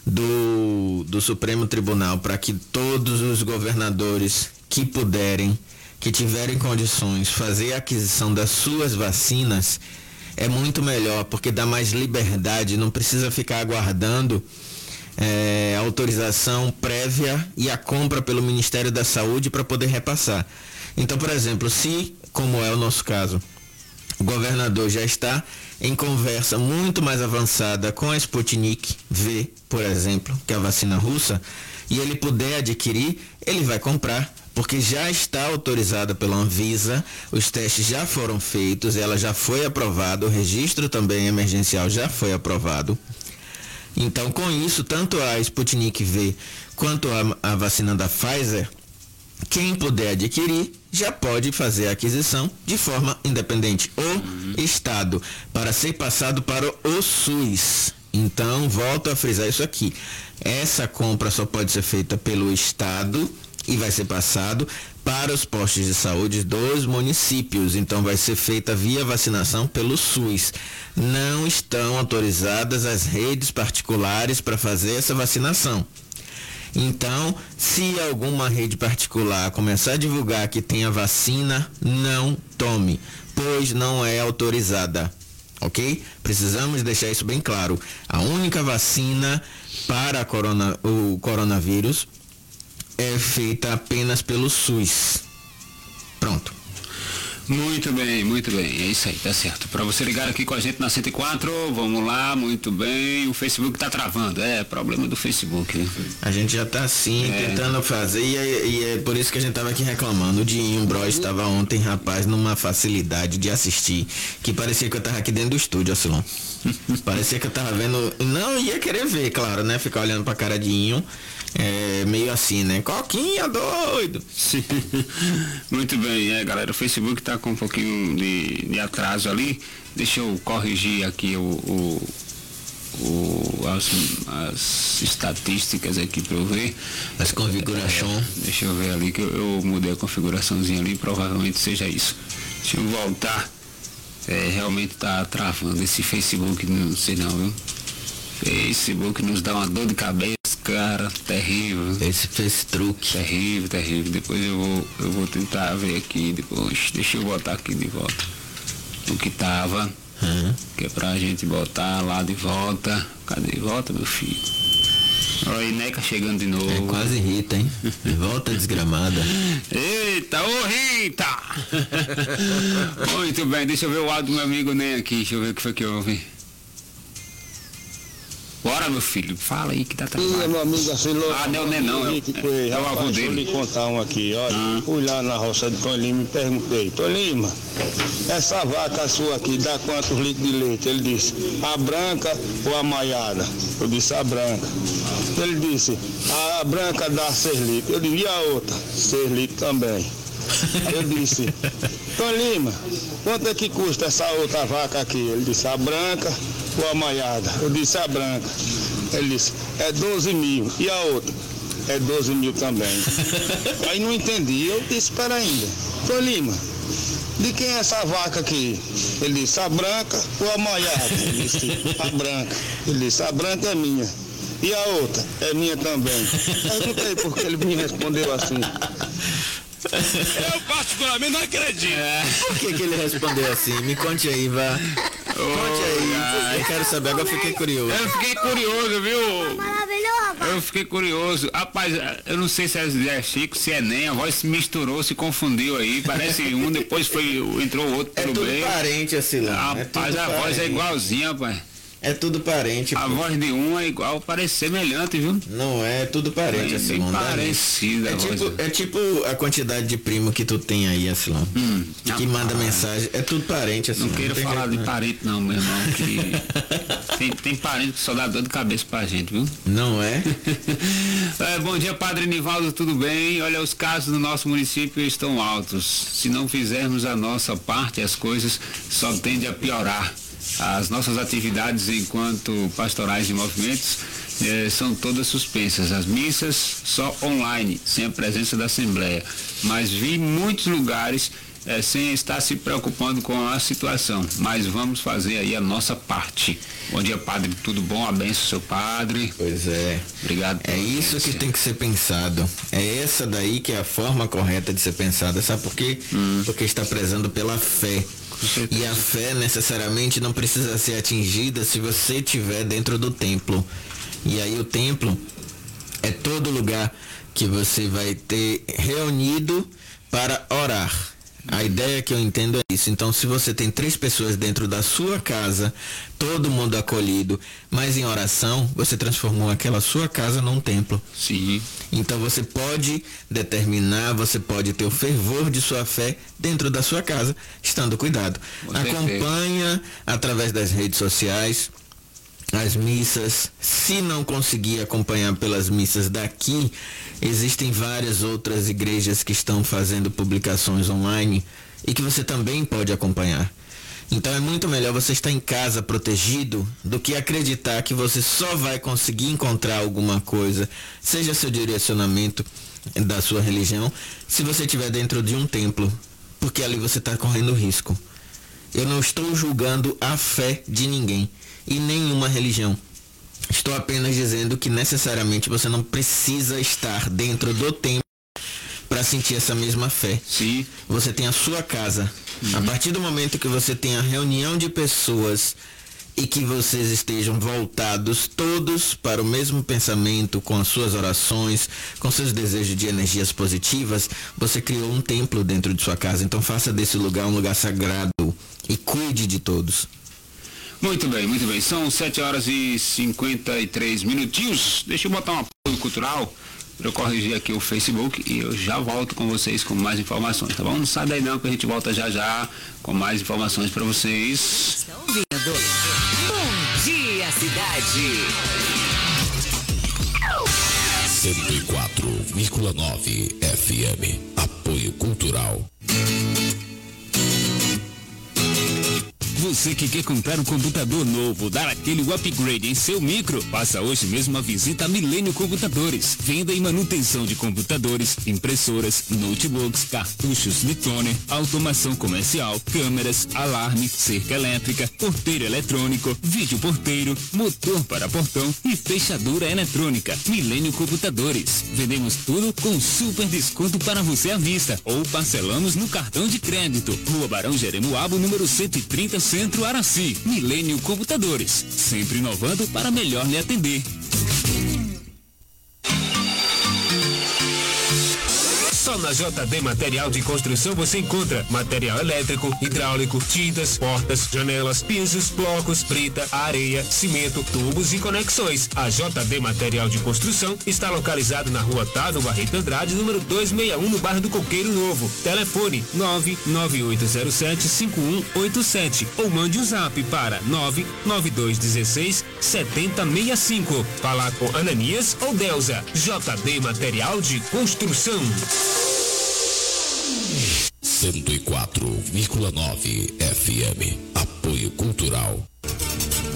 do, do Supremo Tribunal para que todos os governadores que puderem, que tiverem condições, fazer a aquisição das suas vacinas, é muito melhor, porque dá mais liberdade, não precisa ficar aguardando é, autorização prévia e a compra pelo Ministério da Saúde para poder repassar. Então, por exemplo, se, como é o nosso caso, o governador já está em conversa muito mais avançada com a Sputnik V, por exemplo, que é a vacina russa, e ele puder adquirir, ele vai comprar, porque já está autorizada pela Anvisa, os testes já foram feitos, ela já foi aprovada, o registro também emergencial já foi aprovado. Então, com isso, tanto a Sputnik V quanto a, a vacina da Pfizer, quem puder adquirir, já pode fazer a aquisição de forma independente. O uhum. Estado, para ser passado para o SUS. Então, volto a frisar isso aqui. Essa compra só pode ser feita pelo Estado e vai ser passado para os postos de saúde dos municípios. Então vai ser feita via vacinação pelo SUS. Não estão autorizadas as redes particulares para fazer essa vacinação. Então, se alguma rede particular começar a divulgar que tem a vacina, não tome, pois não é autorizada. Ok? Precisamos deixar isso bem claro. A única vacina para corona, o coronavírus é feita apenas pelo SUS. Pronto. Muito bem, muito bem. É isso aí, tá certo. Para você ligar aqui com a gente na 104, vamos lá, muito bem. O Facebook tá travando. É, problema do Facebook. Né? A gente já tá sim é. tentando fazer e é, e é, por isso que a gente tava aqui reclamando. O Dinho Bros estava ontem, rapaz, numa facilidade de assistir que parecia que eu tava aqui dentro do estúdio, Asilon. parecia que eu tava vendo. Não, ia querer ver, claro, né? Ficar olhando pra cara de Inho é, meio assim, né? Coquinha doido. Sim. Muito bem, é galera, o Facebook tá com um pouquinho de, de atraso ali. Deixa eu corrigir aqui o, o, o as, as, estatísticas aqui para eu ver. As configurações. É, deixa eu ver ali que eu, eu, mudei a configuraçãozinha ali, provavelmente seja isso. Deixa eu voltar. É, realmente tá travando esse Facebook, não sei não, viu? Facebook nos dá uma dor de cabeça cara, terrível. Esse fez truque. Terrível, terrível. Depois eu vou, eu vou tentar ver aqui depois. Deixa eu botar aqui de volta. O que tava. Uhum. Que é pra gente botar lá de volta. Cadê de volta, meu filho? Olha aí, Neca chegando de novo. É quase Rita, hein? Volta desgramada. Eita, ô Rita! Muito bem, deixa eu ver o áudio do meu amigo Nem aqui. Deixa eu ver o que foi que houve. Bora, meu filho, fala aí que tá trabalhando. Meu amigo assim, louco. Ah, não, não é não. É, é, é o avô dele. Deixa eu lhe contar um aqui, olha. Ah. Fui lá na roça de Tolima e perguntei, Tolima, essa vaca sua aqui dá quantos litros de leite? Ele disse, a branca ou a maiada? Eu disse, a branca. Ele disse, a branca dá seis litros. Eu disse, e a outra? Seis litros também. Eu disse, Tolima, quanto é que custa essa outra vaca aqui? Ele disse, a branca ou a maiada? Eu disse, a branca. Ele disse, é 12 mil. E a outra? É 12 mil também. Aí não entendi. Eu disse, espera ainda. Tolima, de quem é essa vaca aqui? Ele disse, a branca ou a maiada? Ele disse, a branca. Ele disse, a branca é minha. E a outra? É minha também. Perguntei porque ele me respondeu assim. Eu particularmente não acredito. É. Por que, que ele respondeu assim? Me conte aí, vá. Conte aí. Eu quero saber, agora fiquei curioso. Eu fiquei curioso, viu? Maravilhoso. Eu fiquei curioso. Rapaz, eu não sei se é Chico, se é nem, a voz se misturou, se confundiu aí. Parece um, depois foi, entrou o outro é pelo meio. É parente assim, lá. Rapaz, é a parente. voz é igualzinha, rapaz. É tudo parente. A pô. voz de um é igual, parece semelhante, viu? Não é, é tudo parente, é, assim. parecida. É tipo, é tipo a quantidade de primo que tu tem aí, assim, hum, que manda mensagem. É tudo parente, assim. Não quero não falar de né? parente não, meu irmão, que tem, tem parente que só dá dor de cabeça pra gente, viu? Não é? é? Bom dia, Padre Nivaldo, tudo bem? Olha, os casos no nosso município estão altos. Se não fizermos a nossa parte, as coisas só tendem a piorar. As nossas atividades enquanto pastorais de movimentos eh, são todas suspensas. As missas só online, sem a presença da Assembleia. Mas vi muitos lugares eh, sem estar se preocupando com a situação. Mas vamos fazer aí a nossa parte. Bom dia, padre. Tudo bom? Abençoe seu padre. Pois é. Obrigado. É isso que tem que ser pensado. É essa daí que é a forma correta de ser pensada. Sabe por quê? Hum. Porque está prezando pela fé. E a fé necessariamente não precisa ser atingida se você estiver dentro do templo. E aí o templo é todo lugar que você vai ter reunido para orar. A ideia que eu entendo é isso. Então, se você tem três pessoas dentro da sua casa, todo mundo acolhido, mas em oração, você transformou aquela sua casa num templo. Sim. Então, você pode determinar, você pode ter o fervor de sua fé dentro da sua casa, estando cuidado. Acompanha através das redes sociais as missas. Se não conseguir acompanhar pelas missas daqui, existem várias outras igrejas que estão fazendo publicações online e que você também pode acompanhar. Então é muito melhor você estar em casa protegido do que acreditar que você só vai conseguir encontrar alguma coisa, seja seu direcionamento da sua religião, se você estiver dentro de um templo, porque ali você está correndo risco. Eu não estou julgando a fé de ninguém e nenhuma religião. Estou apenas dizendo que necessariamente você não precisa estar dentro do templo para sentir essa mesma fé. Sim. Você tem a sua casa. Uhum. A partir do momento que você tem a reunião de pessoas e que vocês estejam voltados todos para o mesmo pensamento, com as suas orações, com seus desejos de energias positivas, você criou um templo dentro de sua casa. Então faça desse lugar um lugar sagrado e cuide de todos. Muito bem, muito bem. São 7 horas e 53 minutinhos. Deixa eu botar um apoio cultural eu corrigir aqui o Facebook e eu já volto com vocês com mais informações, tá bom? Não sai daí não que a gente volta já já com mais informações para vocês. Estão ouvindo? Bom dia, cidade. 104,9 FM. Apoio Cultural. Você que quer comprar um computador novo, dar aquele upgrade em seu micro, faça hoje mesmo uma visita a Milênio Computadores. Venda e manutenção de computadores, impressoras, notebooks, cartuchos de toner, automação comercial, câmeras, alarme, cerca elétrica, porteiro eletrônico, vídeo porteiro, motor para portão e fechadura eletrônica. Milênio Computadores. Vendemos tudo com super desconto para você à vista ou parcelamos no cartão de crédito. Rua Barão Jeremoabo, número 130 Centro Araci, Milênio Computadores, sempre inovando para melhor lhe atender. Só na JD Material de Construção você encontra material elétrico, hidráulico, tintas, portas, janelas, pisos, blocos, brita, areia, cimento, tubos e conexões. A JD Material de Construção está localizado na rua Tado Barreto Andrade, número 261, no bairro do Coqueiro Novo. Telefone 998075187 ou mande um zap para 99216 7065. Falar com Ananias ou Delza. JD Material de Construção. 104,9 FM. Apoio Cultural.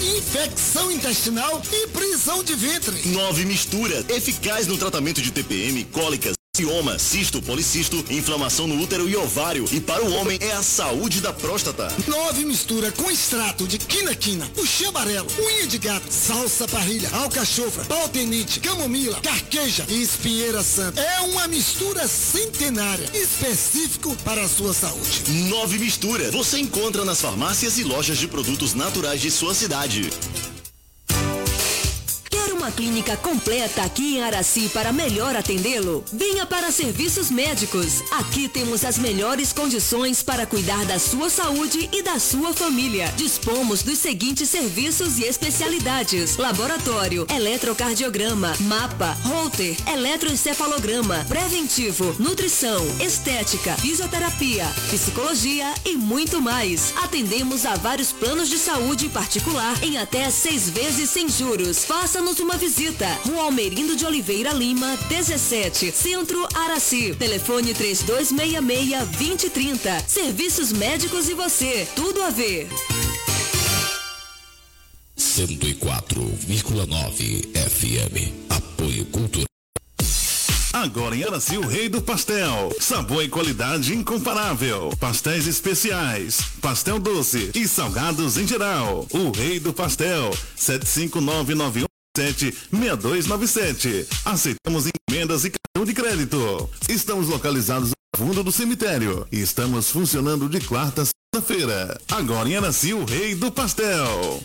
infecção intestinal e prisão de ventre. Nove mistura. Eficaz no tratamento de TPM, cólicas, cioma, cisto, policisto, inflamação no útero e ovário. E para o homem é a saúde da próstata. Nove mistura com extrato de quina-quina, puxê amarelo, unha de gato, salsa parrilha, alcachofra, pau-tenente, camomila, carqueja e espinheira santa. É uma mistura centenária, específico para a sua saúde. Nove mistura. Você encontra nas farmácias e lojas de produtos naturais de sua cidade. Clínica completa aqui em Araci para melhor atendê-lo? Venha para Serviços Médicos. Aqui temos as melhores condições para cuidar da sua saúde e da sua família. Dispomos dos seguintes serviços e especialidades: laboratório, eletrocardiograma, mapa, holter, eletroencefalograma, preventivo, nutrição, estética, fisioterapia, psicologia e muito mais. Atendemos a vários planos de saúde particular em até seis vezes sem juros. Faça-nos uma visita. Rua Almerindo de Oliveira Lima, 17, Centro Araci. Telefone 3266-2030. Serviços médicos e você. Tudo a ver. 104,9 FM. Apoio Cultural. Agora em Araci, o rei do pastel. Sabor e qualidade incomparável. Pastéis especiais, pastel doce e salgados em geral. O rei do pastel. 75991 6297. Aceitamos encomendas e cartão de crédito. Estamos localizados no fundo do cemitério e estamos funcionando de quarta a sexta-feira. Agora em Araci, o rei do pastel.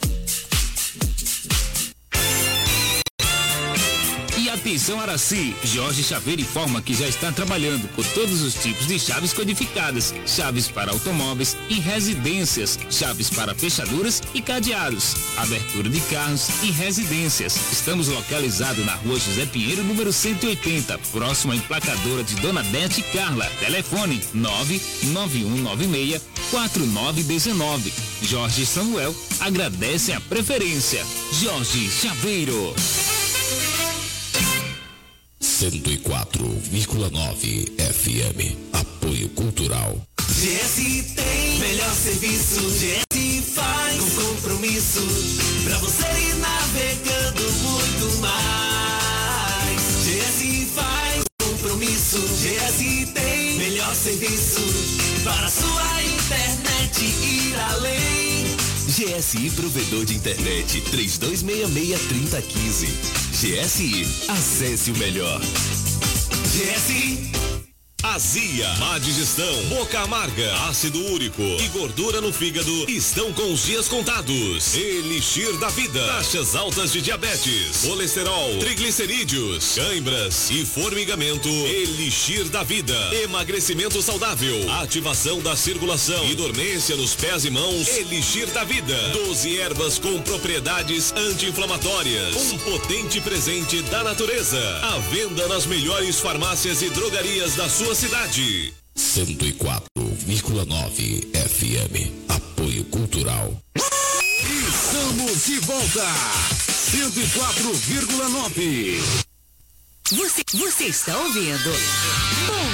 Atenção Araci, Jorge Chaveiro informa que já está trabalhando com todos os tipos de chaves codificadas, chaves para automóveis e residências, chaves para fechaduras e cadeados, abertura de carros e residências. Estamos localizados na rua José Pinheiro, número 180, próximo à emplacadora de Dona Bete Carla. Telefone 99196 4919. Jorge Samuel agradece a preferência. Jorge Chaveiro. 104,9 FM. Apoio Cultural. GS tem melhor serviço. GS faz com compromisso. Pra você ir navegando muito mais. GS faz com compromisso. GS tem melhor serviço. Para sua internet ir além. GSI Provedor de Internet 3266-3015. GSI, acesse o melhor. GSI. Azia, má digestão, boca amarga, ácido úrico e gordura no fígado estão com os dias contados. Elixir da vida, taxas altas de diabetes, colesterol, triglicerídeos, cãibras e formigamento. Elixir da vida, emagrecimento saudável, ativação da circulação e dormência nos pés e mãos. Elixir da vida, 12 ervas com propriedades anti-inflamatórias. Um potente presente da natureza. À venda nas melhores farmácias e drogarias da sua cidade. 104,9 FM. Apoio Cultural. Estamos de volta. 104,9. Você, você está ouvindo? Bom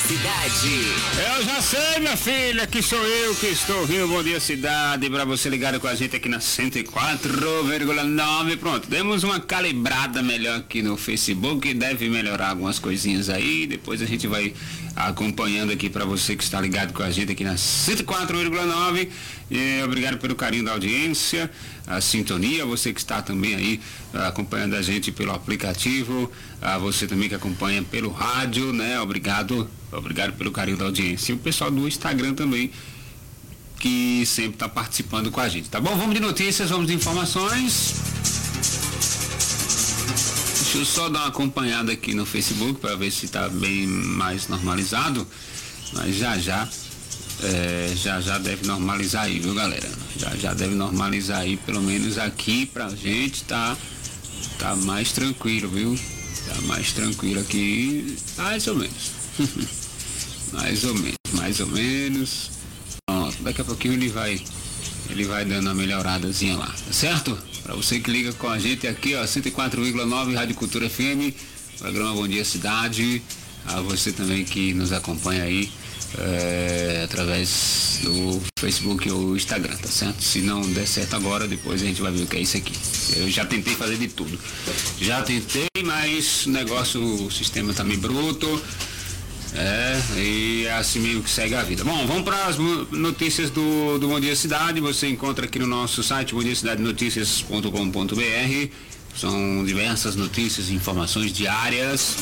cidade. Eu já sei, minha filha, que sou eu que estou ouvindo Bom Dia Cidade, para você ligado com a gente aqui na 104,9. Pronto, demos uma calibrada melhor aqui no Facebook, deve melhorar algumas coisinhas aí, depois a gente vai acompanhando aqui para você que está ligado com a gente aqui na 104,9. obrigado pelo carinho da audiência, a sintonia, você que está também aí acompanhando a gente pelo aplicativo, a você também que acompanha pelo rádio, né? Obrigado, obrigado pelo carinho da audiência. E o pessoal do Instagram também, que sempre está participando com a gente, tá bom? Vamos de notícias, vamos de informações. Deixa eu só dar uma acompanhada aqui no Facebook para ver se está bem mais normalizado. Mas já já, é, já já deve normalizar aí, viu galera? Já já deve normalizar aí, pelo menos aqui pra gente tá, tá mais tranquilo, viu? Tá mais tranquilo aqui, mais ou menos. mais ou menos, mais ou menos. Pronto, daqui a pouquinho ele vai, ele vai dando uma melhoradazinha lá, tá certo? Para você que liga com a gente aqui, ó, 104,9 Rádio Cultura FM, programa Bom Dia Cidade. A você também que nos acompanha aí é, através do Facebook ou Instagram, tá certo? Se não der certo agora, depois a gente vai ver o que é isso aqui. Eu já tentei fazer de tudo. Já tentei, mas o negócio, o sistema tá meio bruto. É, e é assim mesmo que segue a vida. Bom, vamos para as notícias do, do Bom Dia Cidade. Você encontra aqui no nosso site bomdiacidadenoticias.com.br. São diversas notícias e informações diárias.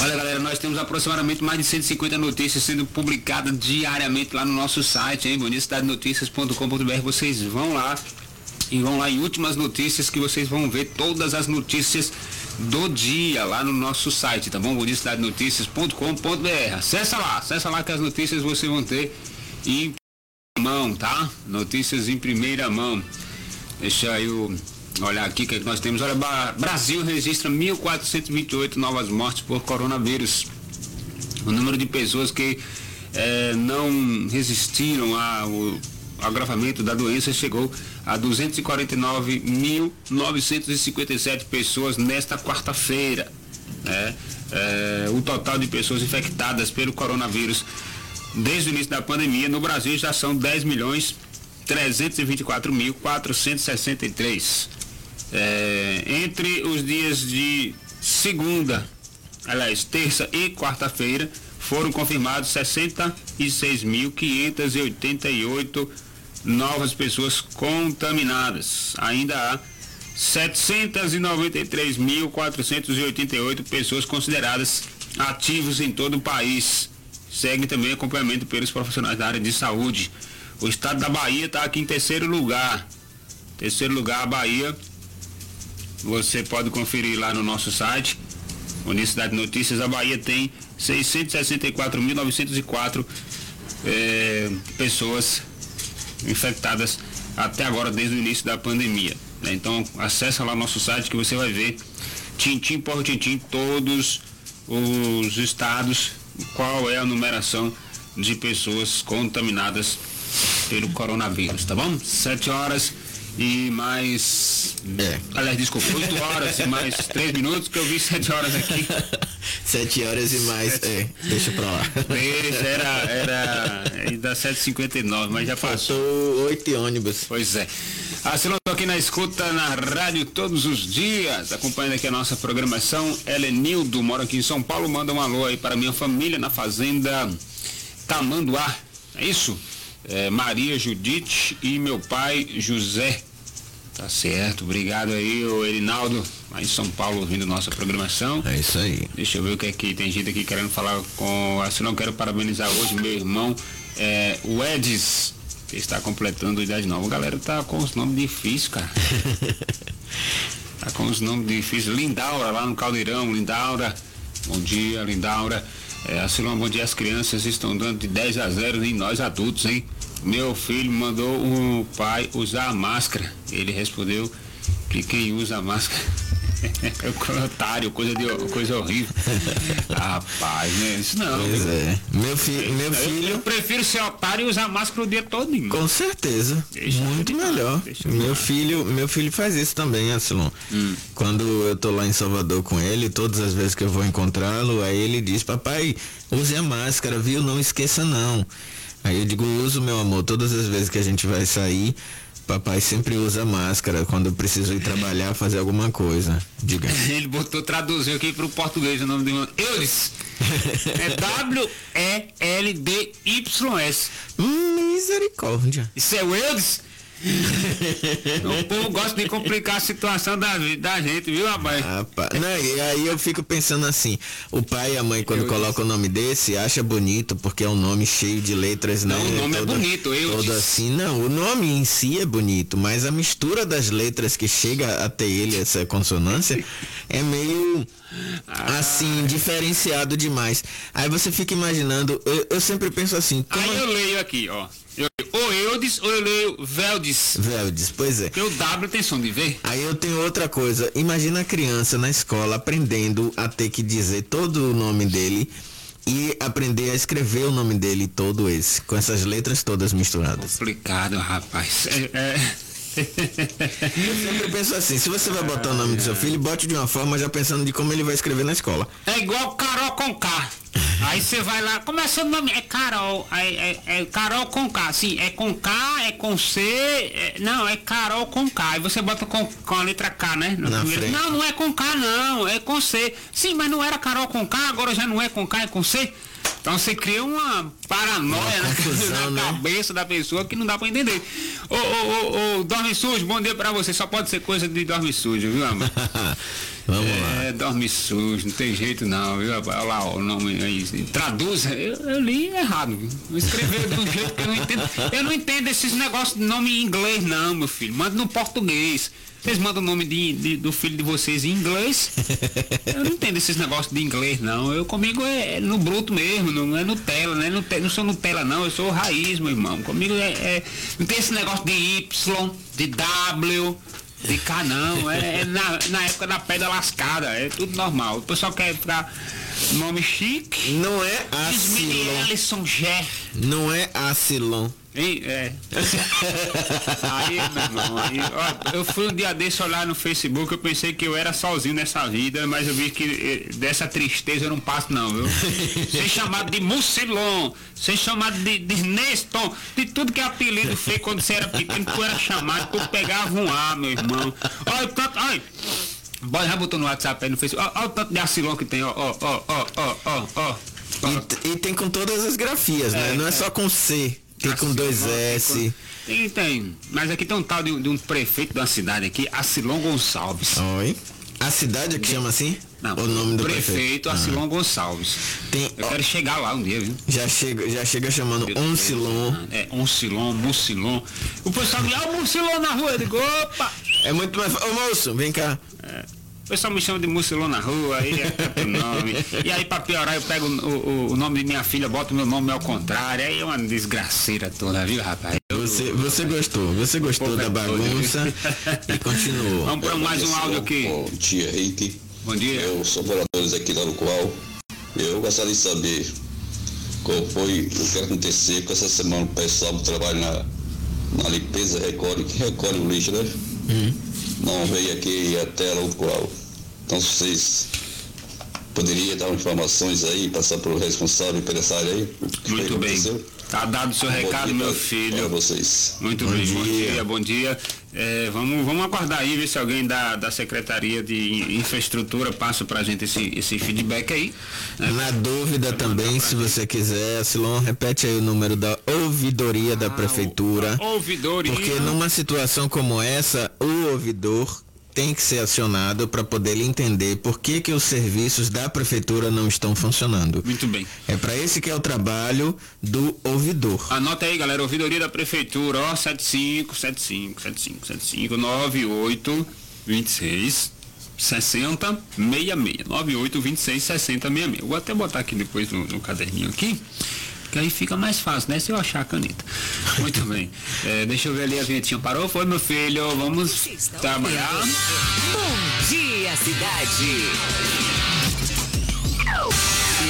Olha galera, nós temos aproximadamente mais de 150 notícias sendo publicadas diariamente lá no nosso site, hein? Bonicidadenoticias.com.br. Vocês vão lá e vão lá em últimas notícias que vocês vão ver todas as notícias do dia lá no nosso site, tá bom? Bonicidadenoticias.com.br. Acessa lá, acessa lá que as notícias vocês vão ter em mão, tá? Notícias em primeira mão. Deixa eu olhar aqui que, é que nós temos. Olha, Brasil registra 1.428 novas mortes por coronavírus. O número de pessoas que eh, não resistiram ao agravamento da doença chegou a 249.957 pessoas nesta quarta-feira. Né? É, o total de pessoas infectadas pelo coronavírus desde o início da pandemia no Brasil já são 10 milhões 324.463. É, entre os dias de segunda, aliás, terça e quarta-feira, foram confirmados 66.588 novas pessoas contaminadas. Ainda há 793.488 pessoas consideradas ativos em todo o país. Segue também acompanhamento pelos profissionais da área de saúde. O estado da Bahia está aqui em terceiro lugar. Terceiro lugar, a Bahia, você pode conferir lá no nosso site. Unicidade Notícias, a Bahia tem 664.904 é, pessoas infectadas até agora, desde o início da pandemia. né? Então, acessa lá nosso site que você vai ver, tintim por tintim, todos os estados, qual é a numeração de pessoas contaminadas pelo coronavírus, tá bom? Sete horas e mais. É. Aliás, desculpa, oito horas e mais três minutos, que eu vi sete horas aqui. Sete horas e mais. É, deixa pra lá. Deixa, era, era ainda 7h59, mas já passou. Passou oito ônibus. Pois é. A Silão tô aqui na escuta na rádio todos os dias, acompanhando aqui a nossa programação. Helenildo, mora aqui em São Paulo, manda um alô aí para minha família na fazenda Tamanduá. É isso? É, Maria Judite e meu pai José. Tá certo, obrigado aí, o Erinaldo, lá em São Paulo, ouvindo nossa programação. É isso aí. Deixa eu ver o que é que tem gente aqui querendo falar com. Assim, não quero parabenizar hoje meu irmão, é, o Edis, que está completando idade nova. A galera tá com os nomes difíceis, cara. tá com os nomes difíceis. Lindaura, lá no Caldeirão, Lindaura. Bom dia, Lindaura. É, Acilão, bom dia. As crianças estão dando de 10 a 0 em nós adultos, hein? Meu filho mandou o pai usar a máscara. Ele respondeu que quem usa a máscara é o otário, coisa, de, coisa horrível. Rapaz, né? Isso não. Pois é. Meu, fi, meu Eu- filho. Eu prefiro ser otário e usar máscara o dia todo. Com certeza. muito melhor. Meu filho, meu filho faz isso também, Asilon. Hum. Quando eu tô lá em Salvador com ele, todas as vezes que eu vou encontrá-lo, aí ele diz, papai, use a máscara, viu? Não esqueça não. Aí eu digo, uso meu amor, todas as vezes que a gente vai sair, papai sempre usa máscara quando eu preciso ir trabalhar, fazer alguma coisa. Diga. Ele botou, traduziu aqui pro português o nome do irmão. Eudes. É W-E-L-D-Y-S. Misericórdia. Isso é o Eudes? O povo gosta de complicar a situação da, da gente, viu, rapaz? Rapaz, não, e aí eu fico pensando assim, o pai e a mãe quando colocam o nome desse, acha bonito porque é um nome cheio de letras, né? Não, o nome é Todo- bonito, eu Todo disse. assim, não, o nome em si é bonito, mas a mistura das letras que chega até ele, essa consonância, é meio assim, diferenciado demais. Aí você fica imaginando, eu, eu sempre penso assim, Aí eu leio aqui, ó. Eu ou Eudes ou eu leio Veldes. Veldes, pois é. Porque o W tem som de V. Aí eu tenho outra coisa. Imagina a criança na escola aprendendo a ter que dizer todo o nome dele e aprender a escrever o nome dele todo esse, com essas letras todas misturadas. Complicado, rapaz. É, é. Eu sempre penso assim, se você vai botar o nome do seu filho, bote de uma forma já pensando de como ele vai escrever na escola. É igual Carol com K. Aí você vai lá, como é seu nome? É Carol. Aí é, é Carol com K. Sim, é com K, é com C. é- não, é Carol com K. Aí você bota com, com a letra K, né? Não, não é com K, não. É com C. Sim, mas não era Carol com K, agora já não é com K, é com C. Então você cria uma paranoia na- confusão, na, né? cabeça da pessoa que não dá pra entender. Ô, ô, ô, ô, dorme sujo, bom dia pra você. Só pode ser coisa de dorme sujo, viu, amor? Vamos lá. É, dorme sujo, não tem jeito não, viu, rapaz? Olha lá ó, o nome aí. Traduza, eu, eu li errado. viu? Eu escrevi de um jeito que eu não entendo. Eu não entendo esses negócios de nome em inglês, não, meu filho. Manda no português. Vocês mandam o nome de, de- do filho de vocês em inglês. Eu não entendo esses negócios de inglês, não. Eu comigo é, é no bruto mesmo, não é Nutella, né? Não, te- não sou Nutella, não. Eu sou raiz, meu irmão. Comigo é, é- Não tem esse negócio de Y, de W. De cá não, é, é na, na época da pedra lascada, é tudo normal. O pessoal quer ficar nome chique. Não é Ger. Não é Acilon. Hein? É. Aí, meu irmão, aí, ó, eu fui um dia desse olhar no Facebook, eu pensei que eu era sozinho nessa vida, mas eu vi que eh, dessa tristeza eu não passo não, viu? Ser chamado de Mucilon, ser chamado de, de Neston, de tudo que é apelido feio quando você era pequeno, tu era chamado, tu pegava um ar, meu irmão. Olha o tanto, olha. Bora, já botou no WhatsApp aí no Facebook. Olha o tanto de Acilon que tem, ó, ó, ó, ó, ó, ó, ó. E, e tem com todas as grafias, né? É, Não é é. só com C, tem com dois S. Tem, tem. Mas aqui tem um tal de, um- de um prefeito da cidade aqui, Acilon Gonçalves. Oi. A cidade é que chama assim? Não, o nome do prefeito, prefeito. Acilon Ah. Gonçalves. Tem, Eu quero chegar lá um dia, viu? Já chega, já chega chamando Oncilon. É, Oncilon, Mucilon. O pessoal me, ah, o Mucilon na rua, eu digo, opa! É muito mais. Ô moço, vem cá. O pessoal me chama de Mucilon na rua, aí é o nome. E aí, pra piorar, eu pego o, o, o, nome de minha filha, boto meu nome ao contrário. Aí é uma desgraceira toda, viu, rapaz? Você, você gostou, você gostou da bagunça e continuou. Vamos para mais um áudio aqui. Bom dia, Rick. Bom dia. Eu sou moradores aqui da qual eu gostaria de saber qual foi o que aconteceu com essa semana o pessoal do trabalho na, na limpeza recolhe, que recolhe o lixo, né? Uhum. Não veio aqui até a qual. Então vocês poderiam dar informações aí, passar para o responsável empresário aí? Muito bem. Tá dado o seu recado, meu filho. Para vocês. Muito bom bem, dia. bom dia, bom dia. É, vamos, vamos aguardar aí, ver se alguém da, da Secretaria de Infraestrutura passa pra gente esse, esse feedback aí. Né? Na dúvida também, se você quiser, Silon, repete aí o número da ouvidoria ah, da Prefeitura. Ouvidoria. Porque numa situação como essa, o ouvidor tem que ser acionado para poder entender por que, que os serviços da prefeitura não estão funcionando. Muito bem. É para esse que é o trabalho do ouvidor. Anota aí, galera, ouvidoria da prefeitura, ó, 75 75 75 75 98 26 60 66 98 26 60 66. Vou até botar aqui depois no, no caderninho aqui que aí fica mais fácil, né? Se eu achar a caneta. Muito bem. É, deixa eu ver ali a vinhetinha. Parou? Foi, meu filho. Vamos trabalhar. Bom dia, cidade.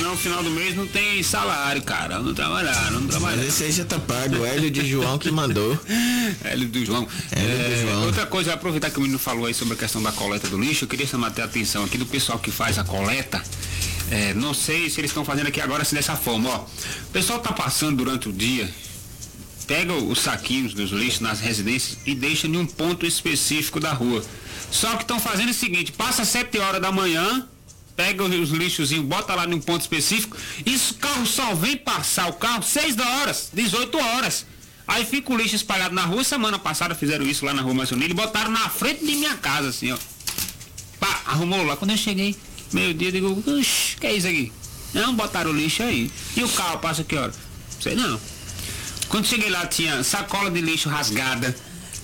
No final do mês não tem salário, cara. Não trabalhar, não trabalhar. Mas esse aí já tá pago. O Hélio de João que mandou. Hélio do João. Hélio é, do João. Outra coisa, aproveitar que o menino falou aí sobre a questão da coleta do lixo, eu queria chamar até a atenção aqui do pessoal que faz a coleta. É, não sei se eles estão fazendo aqui agora assim dessa forma, ó. O pessoal tá passando durante o dia, pega os saquinhos dos lixos nas residências e deixa em um ponto específico da rua. Só que estão fazendo o seguinte, passa 7 horas da manhã, pega os lixozinhos, bota lá num ponto específico, e o carro só vem passar o carro 6 horas, 18 horas. Aí fica o lixo espalhado na rua, semana passada fizeram isso lá na rua Maçonilha e botaram na frente de minha casa, assim, ó. Pá, arrumou lá. Quando eu cheguei, meio dia, digo, o que é isso aqui? Não, botaram o lixo aí. E o carro passa que hora? Sei não. Quando cheguei lá tinha sacola de lixo rasgada.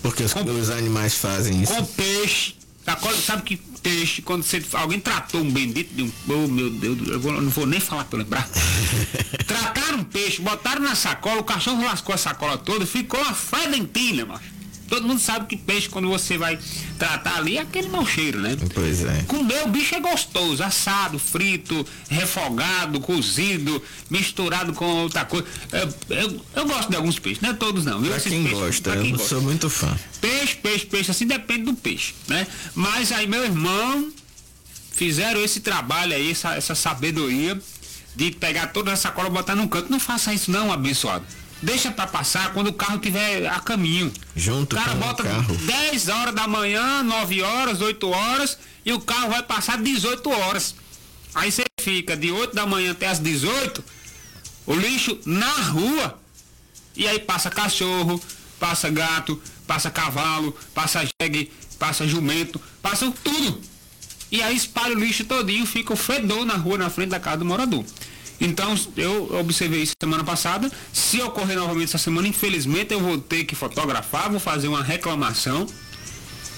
Porque os, com, os animais fazem isso. Com peixe. Sacola, sabe que peixe, quando você, alguém tratou um bendito de um. Oh meu Deus, eu, vou, não vou nem falar pra lembrar. Trataram um peixe, botaram na sacola, o cachorro lascou a sacola toda, ficou uma fredentina, macho. Todo mundo sabe que peixe, quando você vai tratar ali, é aquele mau cheiro, né? Pois é. Comer o bicho é gostoso, assado, frito, refogado, cozido, misturado com outra coisa. Eu, eu, eu gosto de alguns peixes, não é todos não. Viu? Pra quem peixes, gosta, pra quem eu gosta. sou muito fã. Peixe, peixe, peixe, assim depende do peixe, né? Mas aí meu irmão fizeram esse trabalho aí, essa, essa sabedoria de pegar toda essa sacola e botar num canto. Não faça isso não, abençoado deixa para passar quando o carro tiver a caminho. Junto o cara bota o carro. 10 horas da manhã, 9 horas, 8 horas e o carro vai passar 18 horas. Aí você fica de 8 da manhã até as 18, o lixo na rua. E aí passa cachorro, passa gato, passa cavalo, passa jegue, passa jumento, passa tudo. E aí espalha o lixo todinho, fica o fedor na rua, na frente da casa do morador. Então, eu observei isso semana passada. Se ocorrer novamente essa semana, infelizmente eu vou ter que fotografar, vou fazer uma reclamação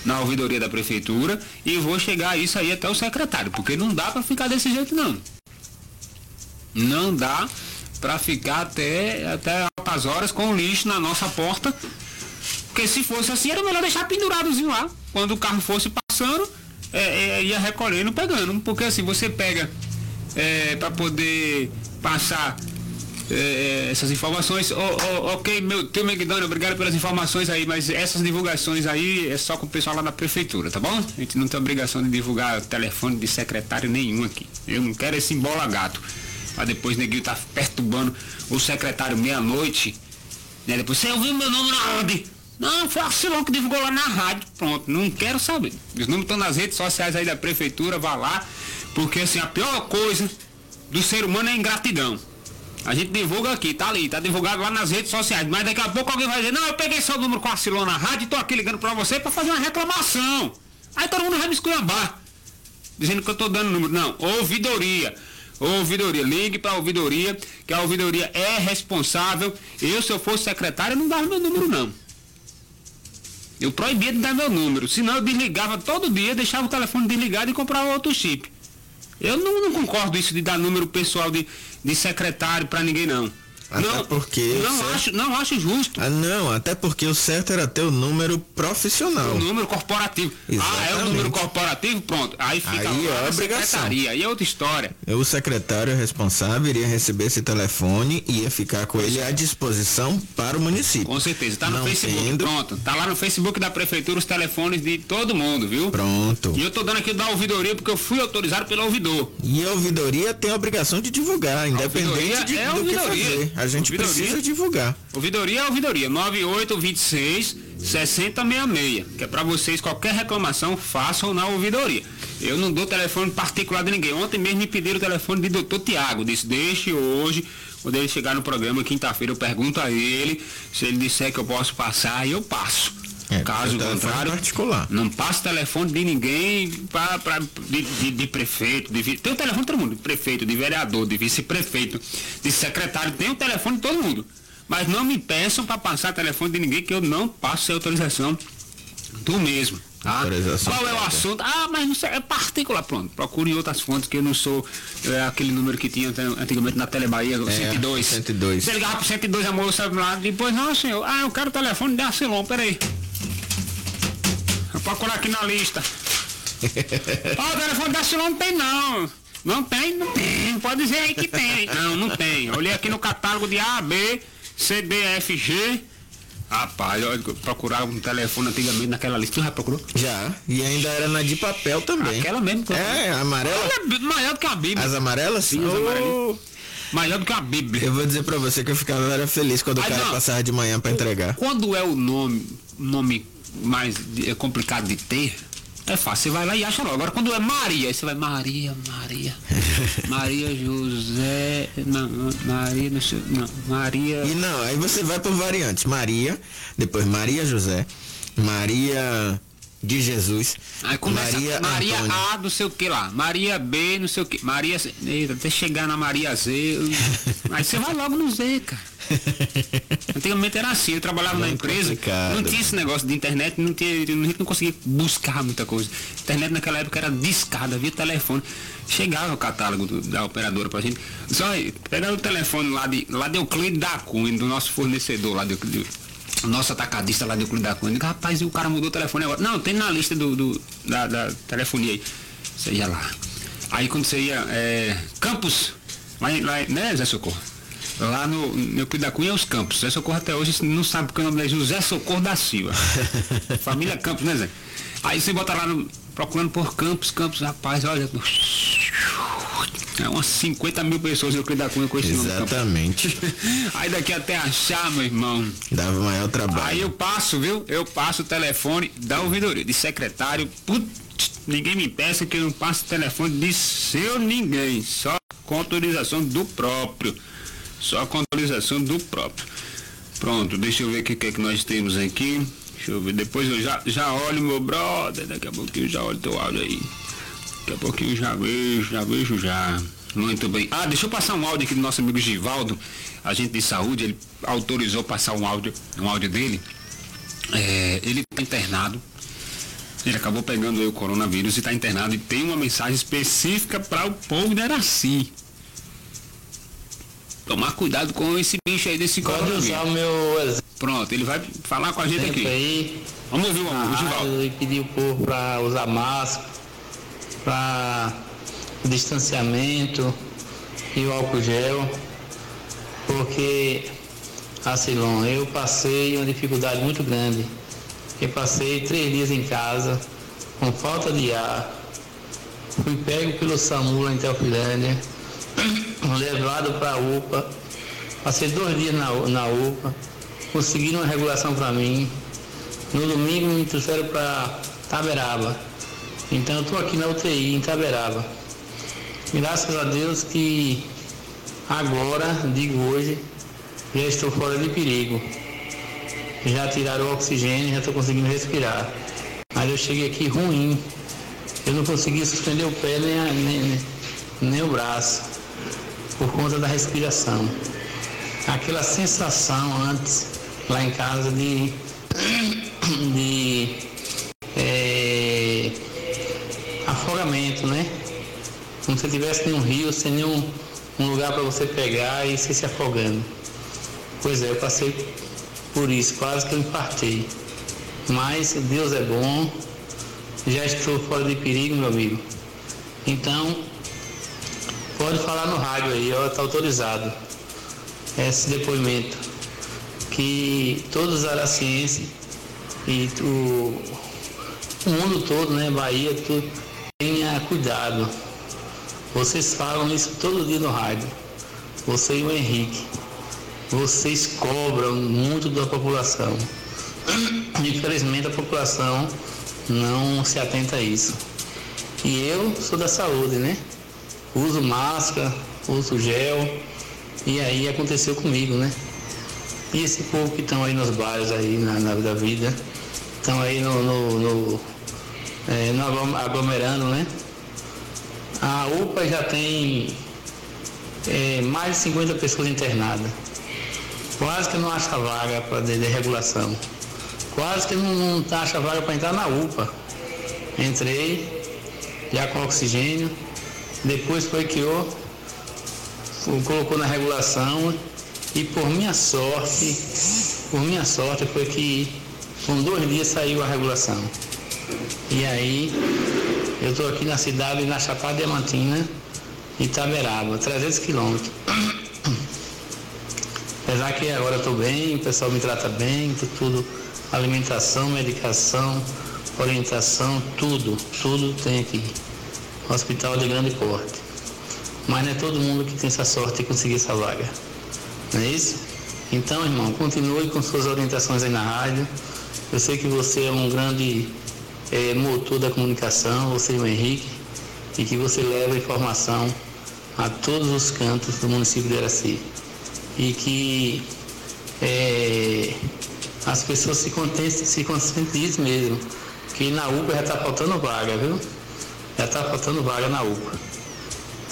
na ouvidoria da prefeitura e vou chegar isso aí até o secretário, porque não dá para ficar desse jeito não. Não dá para ficar até, até altas horas com o lixo na nossa porta. Porque se fosse assim, era melhor deixar penduradozinho lá. Quando o carro fosse passando, é, é, ia recolhendo, pegando. Porque assim, você pega é, para poder passar é, essas informações. Oh, oh, ok, meu tio McDonald, obrigado pelas informações aí, mas essas divulgações aí é só com o pessoal lá da prefeitura, tá bom? A gente não tem obrigação de divulgar telefone de secretário nenhum aqui. Eu não quero esse embola gato. Pra depois neguinho tá perturbando o secretário meia-noite. Né? Depois, você ouviu meu nome na onde? Não, foi a Silão que divulgou lá na rádio. Pronto, não quero saber. Os números estão nas redes sociais aí da prefeitura, vá lá porque assim, a pior coisa do ser humano é ingratidão. A gente divulga aqui, tá ali, tá divulgado lá nas redes sociais. Mas daqui a pouco alguém vai dizer, não, eu peguei seu número com a Silona na rádio e tô aqui ligando pra você pra fazer uma reclamação. Aí todo mundo vai me esculhambar. Dizendo que eu tô dando número. Não, ouvidoria. Ouvidoria, ligue para a ouvidoria, que a ouvidoria é responsável. Eu, se eu fosse secretário, não dava meu número, não. Eu proibia de dar meu número, senão eu desligava todo dia, deixava o telefone desligado e comprava outro chip. Eu não, não concordo isso de dar número pessoal de, de secretário para ninguém não. Até não, porque. não certo- acho, não acho justo. Ah, não, até porque o certo era ter o número profissional. O número corporativo. Ah, é o Exatamente. número corporativo? Pronto. Aí fica Aí é na obrigação. secretaria. Aí é outra história. O secretário responsável iria receber esse telefone e ia ficar com ele à disposição para o município. Com certeza. Tá no Não Facebook. tendo- Pronto. Tá lá no Facebook da prefeitura os telefones de todo mundo, viu? Pronto. E eu tô dando aqui da ouvidoria porque eu fui autorizado pelo ouvidor. E a ouvidoria tem a obrigação de divulgar, independente de, é do que fazer. A gente Ouvidoria. precisa divulgar. Ouvidoria é ouvidoria. 9826 6066. Que é pra vocês, qualquer reclamação, façam na ouvidoria. Eu não dou telefone particular de ninguém. Ontem mesmo me pediram o telefone de doutor Tiago. Disse, deixe hoje. Quando ele chegar no programa, quinta-feira, eu pergunto a ele. Se ele disser que eu posso passar, eu passo. É, Caso contrário, particular. não passo telefone de ninguém pra, pra- de, de- de prefeito. De, tem o telefone de todo mundo, de prefeito, de vereador, de vice-prefeito, de secretário, tem o telefone de todo mundo. Mas não me peçam para passar telefone de ninguém que eu não passo sem autorização do mesmo. Tá? Qual é o assunto? Ah, mas não sei, é particular. Pronto, procure em outras fontes que eu não sou é, aquele número que tinha antigamente na Telebahia, É, 102. 102. Você ligava pro 102, a moça lá, depois, não, senhor, ah, eu quero o telefone de Arcelon, peraí. Vou procurar aqui na lista. Ó, o telefone da Arcelon não tem não. Não tem, não tem. Pode dizer aí que tem. Não, não tem. Olhei aqui no catálogo de A, B, C, D, F, G. Rapaz, eu procurava um telefone antigamente naquela lista. Tu já procurou? Já. E ainda era na de papel também. Aquela mesmo. É, amarela. Ela é maior do que a Bíblia. As amarelas? Sim, as Oh, amarelinhas. Maior do que a Bíblia. Eu vou dizer pra você que eu ficava era feliz quando o Ai, cara não. passava de manhã pra entregar. Quando é o nome, nome mais é complicado de ter, é fácil, você vai lá e acha logo. Agora quando é Maria, aí você vai Maria, Maria, Maria José, não, Maria, não sei, não, Maria. E não, aí você vai por variantes. Maria, depois Maria José, Maria de Jesus, Aí começa Maria, Maria. A, não sei o que lá, Maria B, não sei o que, Maria, eita, até chegar na Maria Z, aí você vai logo no Z, cara. Antigamente era assim, eu trabalhava na Muito empresa, complicado. não tinha esse negócio de internet, não tinha, a gente não conseguia buscar muita coisa. Internet naquela época era discada, via telefone. Chegava o catálogo do- da operadora pra gente. Só aí, pegava o telefone lá de, lá de Euclides da Cunha, do nosso fornecedor lá de Euclides. Nosso atacadista lá de Euclides da digo, Rapaz, e o cara mudou o telefone agora. Não, tem na lista do, do- da, da telefonia aí. Você ia lá. Aí quando você ia, é, Campos, lá, lá, né, Zé Socorro? Lá no, no Euclides da Cunha é os Campos. Zé Socorro até hoje não sabe porque o nome é José Socorro da Silva. Família Campos, né, Zé? Aí você bota lá no, procurando por Campos, Campos, rapaz, olha. É umas 50 mil pessoas no Euclides da Cunha com esse. Exatamente. Aí daqui até achar, meu irmão. Dava maior trabalho. Aí eu passo, viu? Eu passo o telefone da ouvidoria, de secretário. Putz, ninguém me peça que eu não passo o telefone de seu ninguém. Só com autorização do próprio. Só com autorização do próprio. Pronto, deixa eu ver o que, que é que nós temos aqui. Deixa eu ver. Depois eu já, já olho meu brother. Daqui a pouquinho já olho teu áudio aí. Daqui a pouquinho já vejo, já vejo já. Muito bem. Ah, deixa eu passar um áudio aqui do nosso amigo Givaldo, agente de saúde, ele autorizou passar um áudio, um áudio dele. É, ele está internado. Ele acabou pegando o coronavírus e está internado e tem uma mensagem específica para o povo de Araci. Tomar cuidado com esse bicho aí desse Pode usar o meu exemplo Pronto, ele vai falar com a gente aqui. aí. Vamos ouvir o, Givaldo. E pedir o povo para usar máscara, para distanciamento e o álcool gel, porque, Acilon, eu passei uma dificuldade muito grande. Eu passei três dias em casa, com falta de ar, fui pego pelo SAMU lá em Teofilândia, levado para a UPA, passei dois dias na, na UPA, conseguiram uma regulação para mim. No domingo me trouxeram para Taberaba. Então eu estou aqui na UTI em Taberaba. Graças a Deus que agora, digo hoje, já estou fora de perigo. Já tiraram o oxigênio, já estou conseguindo respirar. Mas eu cheguei aqui ruim. Eu não consegui suspender o pé nem, a- nem, nem- nem o braço, por conta da respiração. Aquela sensação antes, lá em casa, de de é, afogamento, né? Como se tivesse nenhum rio, sem nenhum um lugar para você pegar e você se afogando. Pois é, eu passei por isso, quase que eu infartei. Mas Deus é bom, já estou fora de perigo, meu amigo. Então, pode falar no rádio aí, ó, tá autorizado esse depoimento. Que todos os aracienses e o, mundo todo, né, Bahia, tudo, tenha cuidado. Vocês falam isso todo dia no rádio. Você e o Henrique. Vocês cobram muito da população. Infelizmente a população não se atenta a isso. E eu sou da saúde, né? Uso máscara, uso gel. E aí aconteceu comigo, né? E esse povo que estão aí nos bares aí na, na da vida, estão aí no, no, no, é, no aglomerando, né? A UPA já tem é, mais de 50 pessoas internadas. Quase que não acha vaga para de, de, regulação. Quase que não, não tá, acha vaga para entrar na UPA. Entrei, já com oxigênio, depois foi que eu colocou na regulação e por minha sorte, por minha sorte foi que com dois dias saiu a regulação. E aí eu estou aqui na cidade, na Chapada Diamantina, Itaberaba, 300 quilômetros. Apesar que agora estou bem, o pessoal me trata bem, tudo, alimentação, medicação, orientação, tudo, tudo tem aqui. Hospital de grande porte. Mas não é todo mundo que tem essa sorte de conseguir essa vaga. Não é isso? Então, irmão, continue com suas orientações aí na rádio. Eu sei que você é um grande é, motor da comunicação, você e o Henrique, e que você leva informação a todos os cantos do município de Araci. E que é, as pessoas se, se conscientizem mesmo, que na UPA já está faltando vaga, viu? Já está faltando vaga na UPA.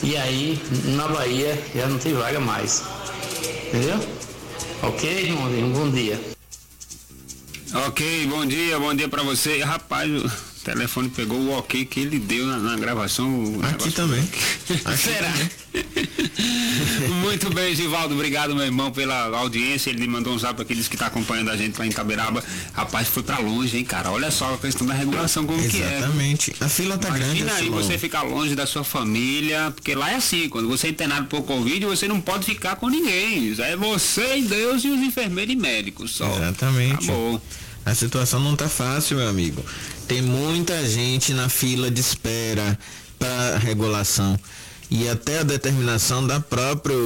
E aí, na Bahia, já não tem vaga mais. Entendeu? Ok, irmãozinho? Bom dia. Ok, bom dia, bom dia para você. Rapaz, o telefone pegou o ok que ele deu na, na gravação. Aqui também. Aqui Será? Muito bem, Givaldo, obrigado, meu irmão, pela audiência. Ele me mandou um zap aqui, disse que está acompanhando a gente lá em Taberaba. Rapaz, foi para longe, hein, cara? Olha só a questão da regulação, como Exatamente. que é. Exatamente. A fila tá Imagina grande. Imagina aí você ficar longe da sua família, porque lá é assim, quando você é internado por Covid, você não pode ficar com ninguém. É você e Deus e os enfermeiros e médicos só. Exatamente. Acabou. A situação não tá fácil, meu amigo. Tem muita gente na fila de espera para regulação e até a determinação da própria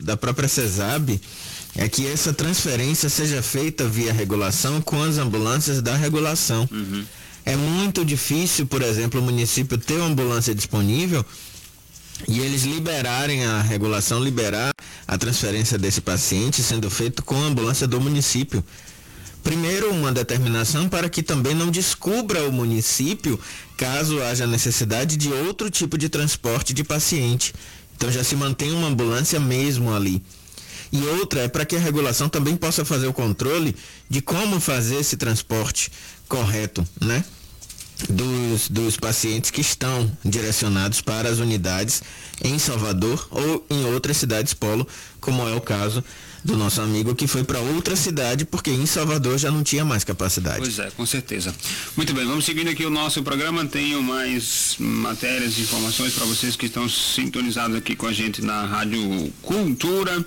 da própria CESAB é que essa transferência seja feita via regulação com as ambulâncias da regulação. Uhum. É muito difícil, por exemplo, o município ter uma ambulância disponível e eles liberarem a regulação, liberar a transferência desse paciente sendo feito com a ambulância do município. Primeiro, uma determinação para que também não descubra o município caso haja necessidade de outro tipo de transporte de paciente. Então já se mantém uma ambulância mesmo ali. E outra é para que a regulação também possa fazer o controle de como fazer esse transporte correto, né? Dos, dos pacientes que estão direcionados para as unidades em Salvador ou em outras cidades polo, como é o caso do nosso amigo que foi para outra cidade porque em Salvador já não tinha mais capacidade. Pois é, com certeza. Muito bem, vamos seguindo aqui o nosso programa. Tenho mais matérias e informações para vocês que estão sintonizados aqui com a gente na Rádio Cultura.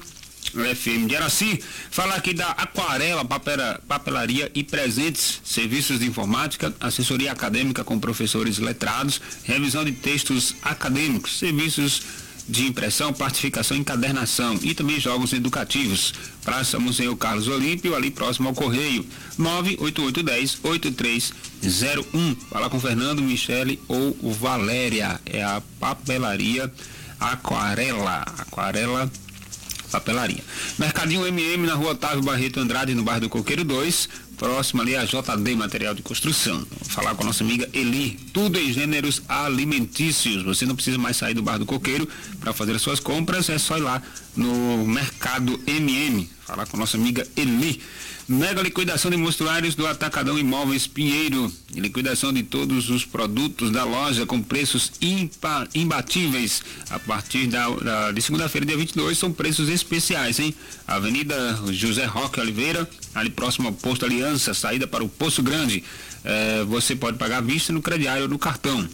FM de Araci, falar aqui da Aquarela, papera, papelaria e presentes, serviços de informática, assessoria acadêmica com professores letrados, revisão de textos acadêmicos, serviços de impressão, partificação e encadernação e também jogos educativos. Praça Museu Carlos Olímpio, ali próximo ao Correio. 98810-8301. Fala com Fernando, Michele ou Valéria. É a papelaria Aquarela. Aquarela papelaria. Mercadinho MM na rua Otávio Barreto Andrade, no bairro do Coqueiro 2. Próximo ali a JD Material de Construção. Vou falar com a nossa amiga Eli, tudo em gêneros alimentícios. Você não precisa mais sair do Bar do Coqueiro para fazer as suas compras, é só ir lá no Mercado MM. Falar com nossa amiga Eli. Mega liquidação de mostruários do Atacadão Imóveis Pinheiro. Liquidação de todos os produtos da loja com preços impa, imbatíveis. A partir da, da de segunda-feira, dia 22, são preços especiais, hein? Avenida José Roque Oliveira, ali próximo ao posto Aliança, saída para o Poço Grande. Eh, você pode pagar vista no crediário ou no cartão.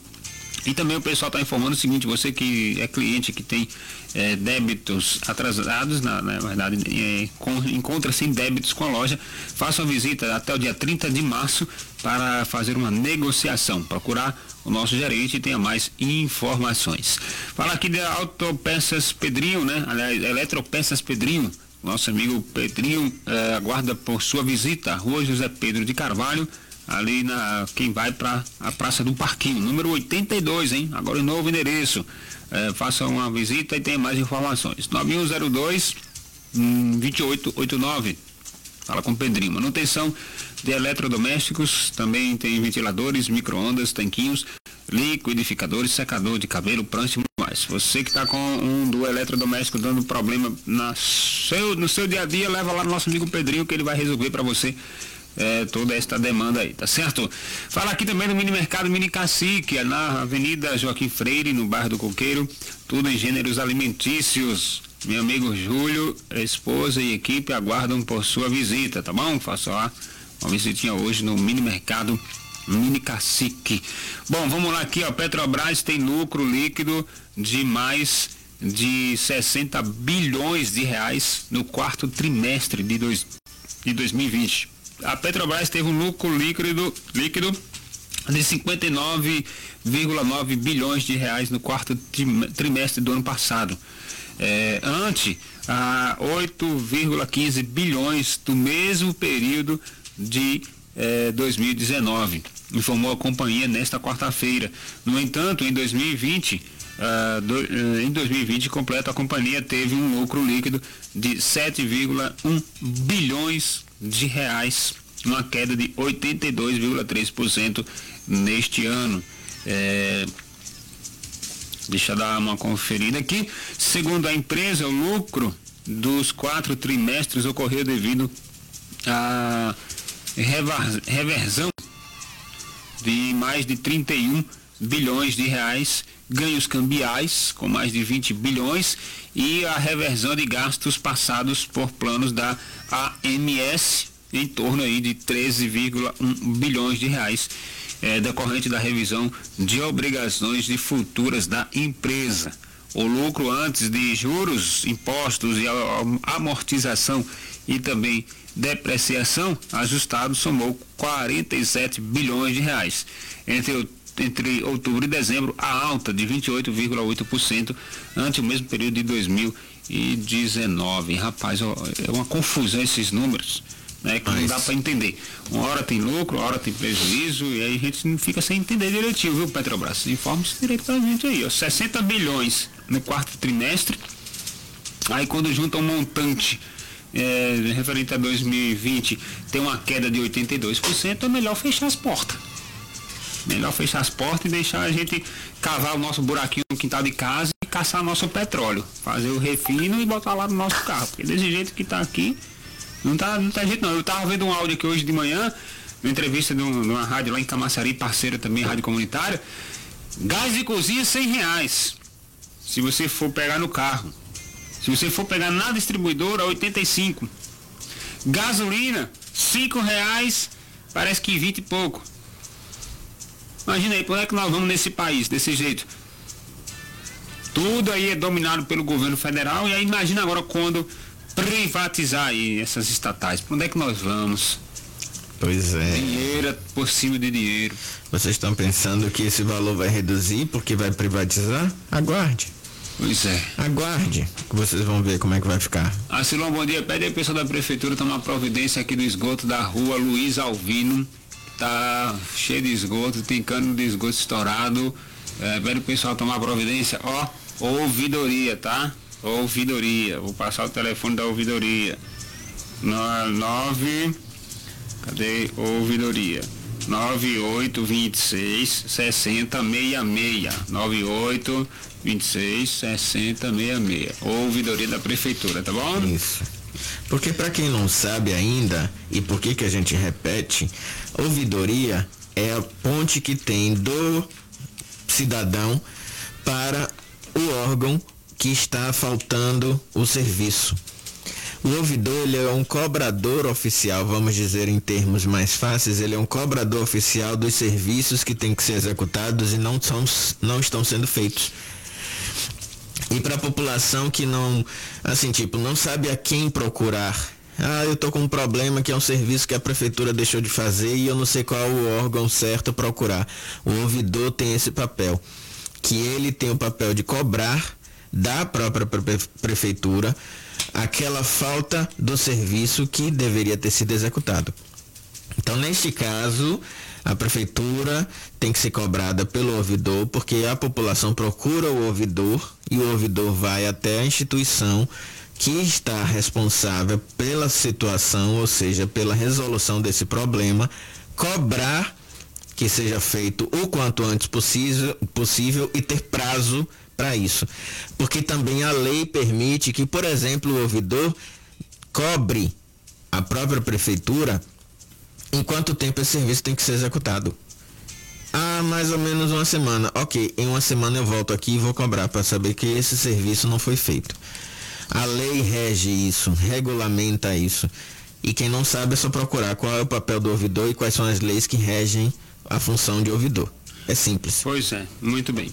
E também o pessoal está informando o seguinte, você que é cliente que tem é, débitos atrasados, na, na verdade, é, encontra-se em débitos com a loja, faça uma visita até o dia 30 de março para fazer uma negociação. Procurar o nosso gerente e tenha mais informações. Fala aqui da Autopeças Pedrinho, né? Aliás, Eletropeças Pedrinho. Nosso amigo Pedrinho é, aguarda por sua visita, Rua José Pedro de Carvalho, ali na quem vai para a Praça do Parquinho, número 82, hein? Agora em novo endereço. É, faça uma visita e tenha mais informações. 9102 hum, 2889. Fala com o Pedrinho. Manutenção de eletrodomésticos, também tem ventiladores, micro-ondas, tanquinhos, liquidificadores, secador de cabelo, prancha e mais. Você que está com um do eletrodoméstico dando problema na seu, no seu dia a dia, leva lá no nosso amigo Pedrinho que ele vai resolver para você é, toda esta demanda aí, tá certo? Fala aqui também do mini mercado Mini Cacique, é na Avenida Joaquim Freire, no bairro do Coqueiro, tudo em gêneros alimentícios. Meu amigo Júlio, esposa e equipe aguardam por sua visita, tá bom? Faça lá uma visitinha hoje no mini mercado Mini Cacique. Bom, vamos lá aqui, ó. Petrobras tem lucro líquido de mais de 60 bilhões de reais no quarto trimestre de, dois, de 2020 a Petrobras teve um lucro líquido, líquido de 59,9 bilhões de reais no quarto trimestre do ano passado. É, ante a 8,15 bilhões do mesmo período de é, 2019, informou a companhia nesta quarta-feira. No entanto, em 2020, uh, do, uh, em 2020 completo a companhia teve um lucro líquido de 7,1 bilhões de reais, uma queda de 82,3% neste ano. É, deixa eu dar uma conferida aqui. Segundo a empresa, o lucro dos quatro trimestres ocorreu devido à reversão de mais de 31 bilhões de reais, ganhos cambiais com mais de 20 bilhões e a reversão de gastos passados por planos da AMS em torno aí de 13,1 bilhões de reais é, decorrente da revisão de obrigações de futuras da empresa. O lucro antes de juros, impostos e amortização e também depreciação ajustado somou 47 bilhões de reais. Entre, entre outubro e dezembro, a alta de 28,8% ante o mesmo período de 2019. Rapaz, é uma confusão esses números né? Que Mas... não dá para entender. Uma hora tem lucro, uma hora tem prejuízo, e aí a gente não fica sem entender direitinho, viu, Petrobras? Informe-se direito pra gente aí, ó. 60 bilhões no quarto trimestre. Aí quando junta um montante é, referente a 2020 tem uma queda de 82%, é melhor fechar as portas. Melhor fechar as portas e deixar a gente cavar o nosso buraquinho no quintal de casa e caçar nosso petróleo. Fazer o refino e botar lá no nosso carro. Porque desse jeito que está aqui, não tá, não tá jeito não. Eu tava vendo um áudio aqui hoje de manhã, uma entrevista de, um, uma rádio lá em Camaçari, parceira também, rádio comunitária. Gás de cozinha 100 reais. Se você for pegar no carro. Se você for pegar na distribuidora, 85. Gasolina, 5 reais, parece que 20 e pouco. Imagina aí, por é que nós vamos nesse país, desse jeito? Tudo aí é dominado pelo governo federal, e aí imagina agora quando privatizar aí essas estatais. Para onde é que nós vamos? Pois é. Dinheiro é por cima de dinheiro. Vocês estão pensando que esse valor vai reduzir porque vai privatizar? Aguarde. Pois é. Aguarde, que vocês vão ver como é que vai ficar. Arcilão, bom dia. Pede aí pessoal da prefeitura tomar providência aqui do esgoto da rua Luiz Alvino. Tá cheio de esgoto, tem cano de esgoto estourado. É, pede o pessoal tomar providência. Ó, ouvidoria, tá? ouvidoria. Vou passar o telefone da ouvidoria. 9 Cadê? Ouvidoria. 9826 6066. 98 26 6066. Ouvidoria da Prefeitura, tá bom? Isso. Porque para quem não sabe ainda, e por que que a gente repete, ouvidoria é a ponte que tem do cidadão para o órgão que está faltando o serviço. O ouvidor ele é um cobrador oficial, vamos dizer em termos mais fáceis, ele é um cobrador oficial dos serviços que têm que ser executados e não, são, não estão sendo feitos. E para a população que não, assim, tipo, não sabe a quem procurar. Ah, eu tô com um problema que é um serviço que a prefeitura deixou de fazer e eu não sei qual o órgão certo procurar. O ouvidor tem esse papel, que ele tem o papel de cobrar da própria prefeitura aquela falta do serviço que deveria ter sido executado. Então, neste caso, a prefeitura tem que ser cobrada pelo ouvidor, porque a população procura o ouvidor e o ouvidor vai até a instituição que está responsável pela situação, ou seja, pela resolução desse problema, cobrar que seja feito o quanto antes possível, possível e ter prazo para isso. Porque também a lei permite que, por exemplo, o ouvidor cobre a própria prefeitura em quanto tempo esse serviço tem que ser executado. Ah, mais ou menos uma semana. Ok, em uma semana eu volto aqui e vou cobrar para saber que esse serviço não foi feito. A lei rege isso, regulamenta isso. E quem não sabe é só procurar qual é o papel do ouvidor e quais são as leis que regem a função de ouvidor. É simples. Pois é, muito bem.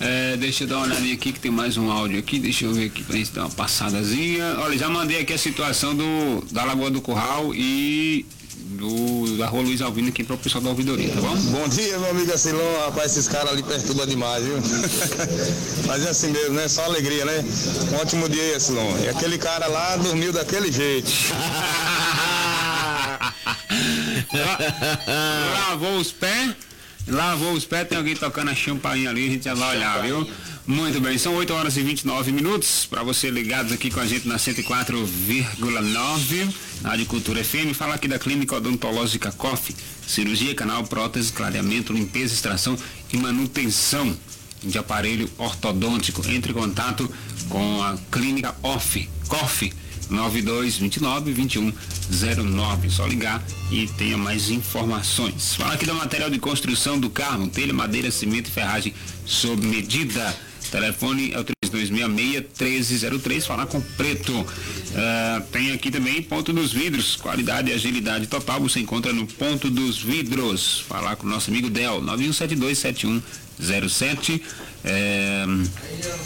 É, deixa eu dar uma olhadinha aqui que tem mais um áudio aqui. Deixa eu ver aqui pra gente dar uma passadazinha. Olha, já mandei aqui a situação do, da Lagoa do Curral e do, da rua Luiz Alvino aqui para o pessoal da ouvidoria, tá bom? Bom dia, meu amigo Acilon. Rapaz, esses caras ali perturbam demais, viu? Mas é assim mesmo, né? Só alegria, né? Um ótimo dia, Acilon. E aquele cara lá dormiu daquele jeito. Lavou os pés? Lavou os pés, tem alguém tocando a champainha ali, a gente já vai olhar, viu? Muito bem, são 8 horas e 29 minutos. Para você ligados aqui com a gente na 104,9, na Rádio Cultura FM. Fala aqui da Clínica Odontológica COF. Cirurgia, canal, prótese, clareamento, limpeza, extração e manutenção de aparelho ortodôntico. Entre em contato com a Clínica OFF, COF 9229 2109. Só ligar e tenha mais informações. Fala aqui da material de construção do carro, telha, madeira, cimento e ferragem sob medida. Telefone é o 3266-1303, falar com Preto. Uh, tem aqui também Ponto dos Vidros, qualidade e agilidade total, você encontra no Ponto dos Vidros. Falar com o nosso amigo Del, 91727107 é,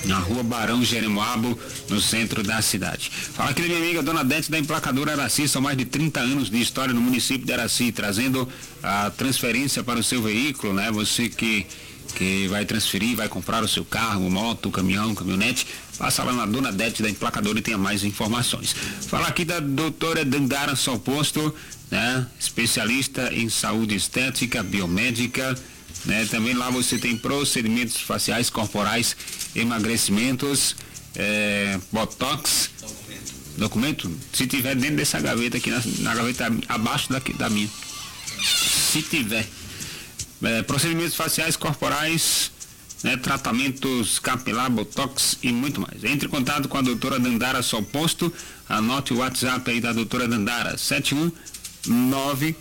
na rua Barão Jeremoabo, no centro da cidade. Fala aqui da minha amiga Dona Dete da Emplacadora Araci, são mais de 30 anos de história no município de Araci, trazendo a transferência para o seu veículo, né? Você que que vai transferir, vai comprar o seu carro, moto, caminhão, caminhonete, passa lá na Dona Dete da Emplacadora e tenha mais informações. Fala aqui da doutora Dandara Solposto, né? Especialista em saúde estética, biomédica, né? Também lá você tem procedimentos faciais, corporais, emagrecimentos, é, botox. Documento. Se tiver dentro dessa gaveta aqui, na, na gaveta abaixo da minha. Se tiver. É, procedimentos faciais, corporais, né, tratamentos capilar, botox e muito mais. Entre em contato com a doutora Dandara Solposto. Anote o WhatsApp aí da doutora Dandara, 719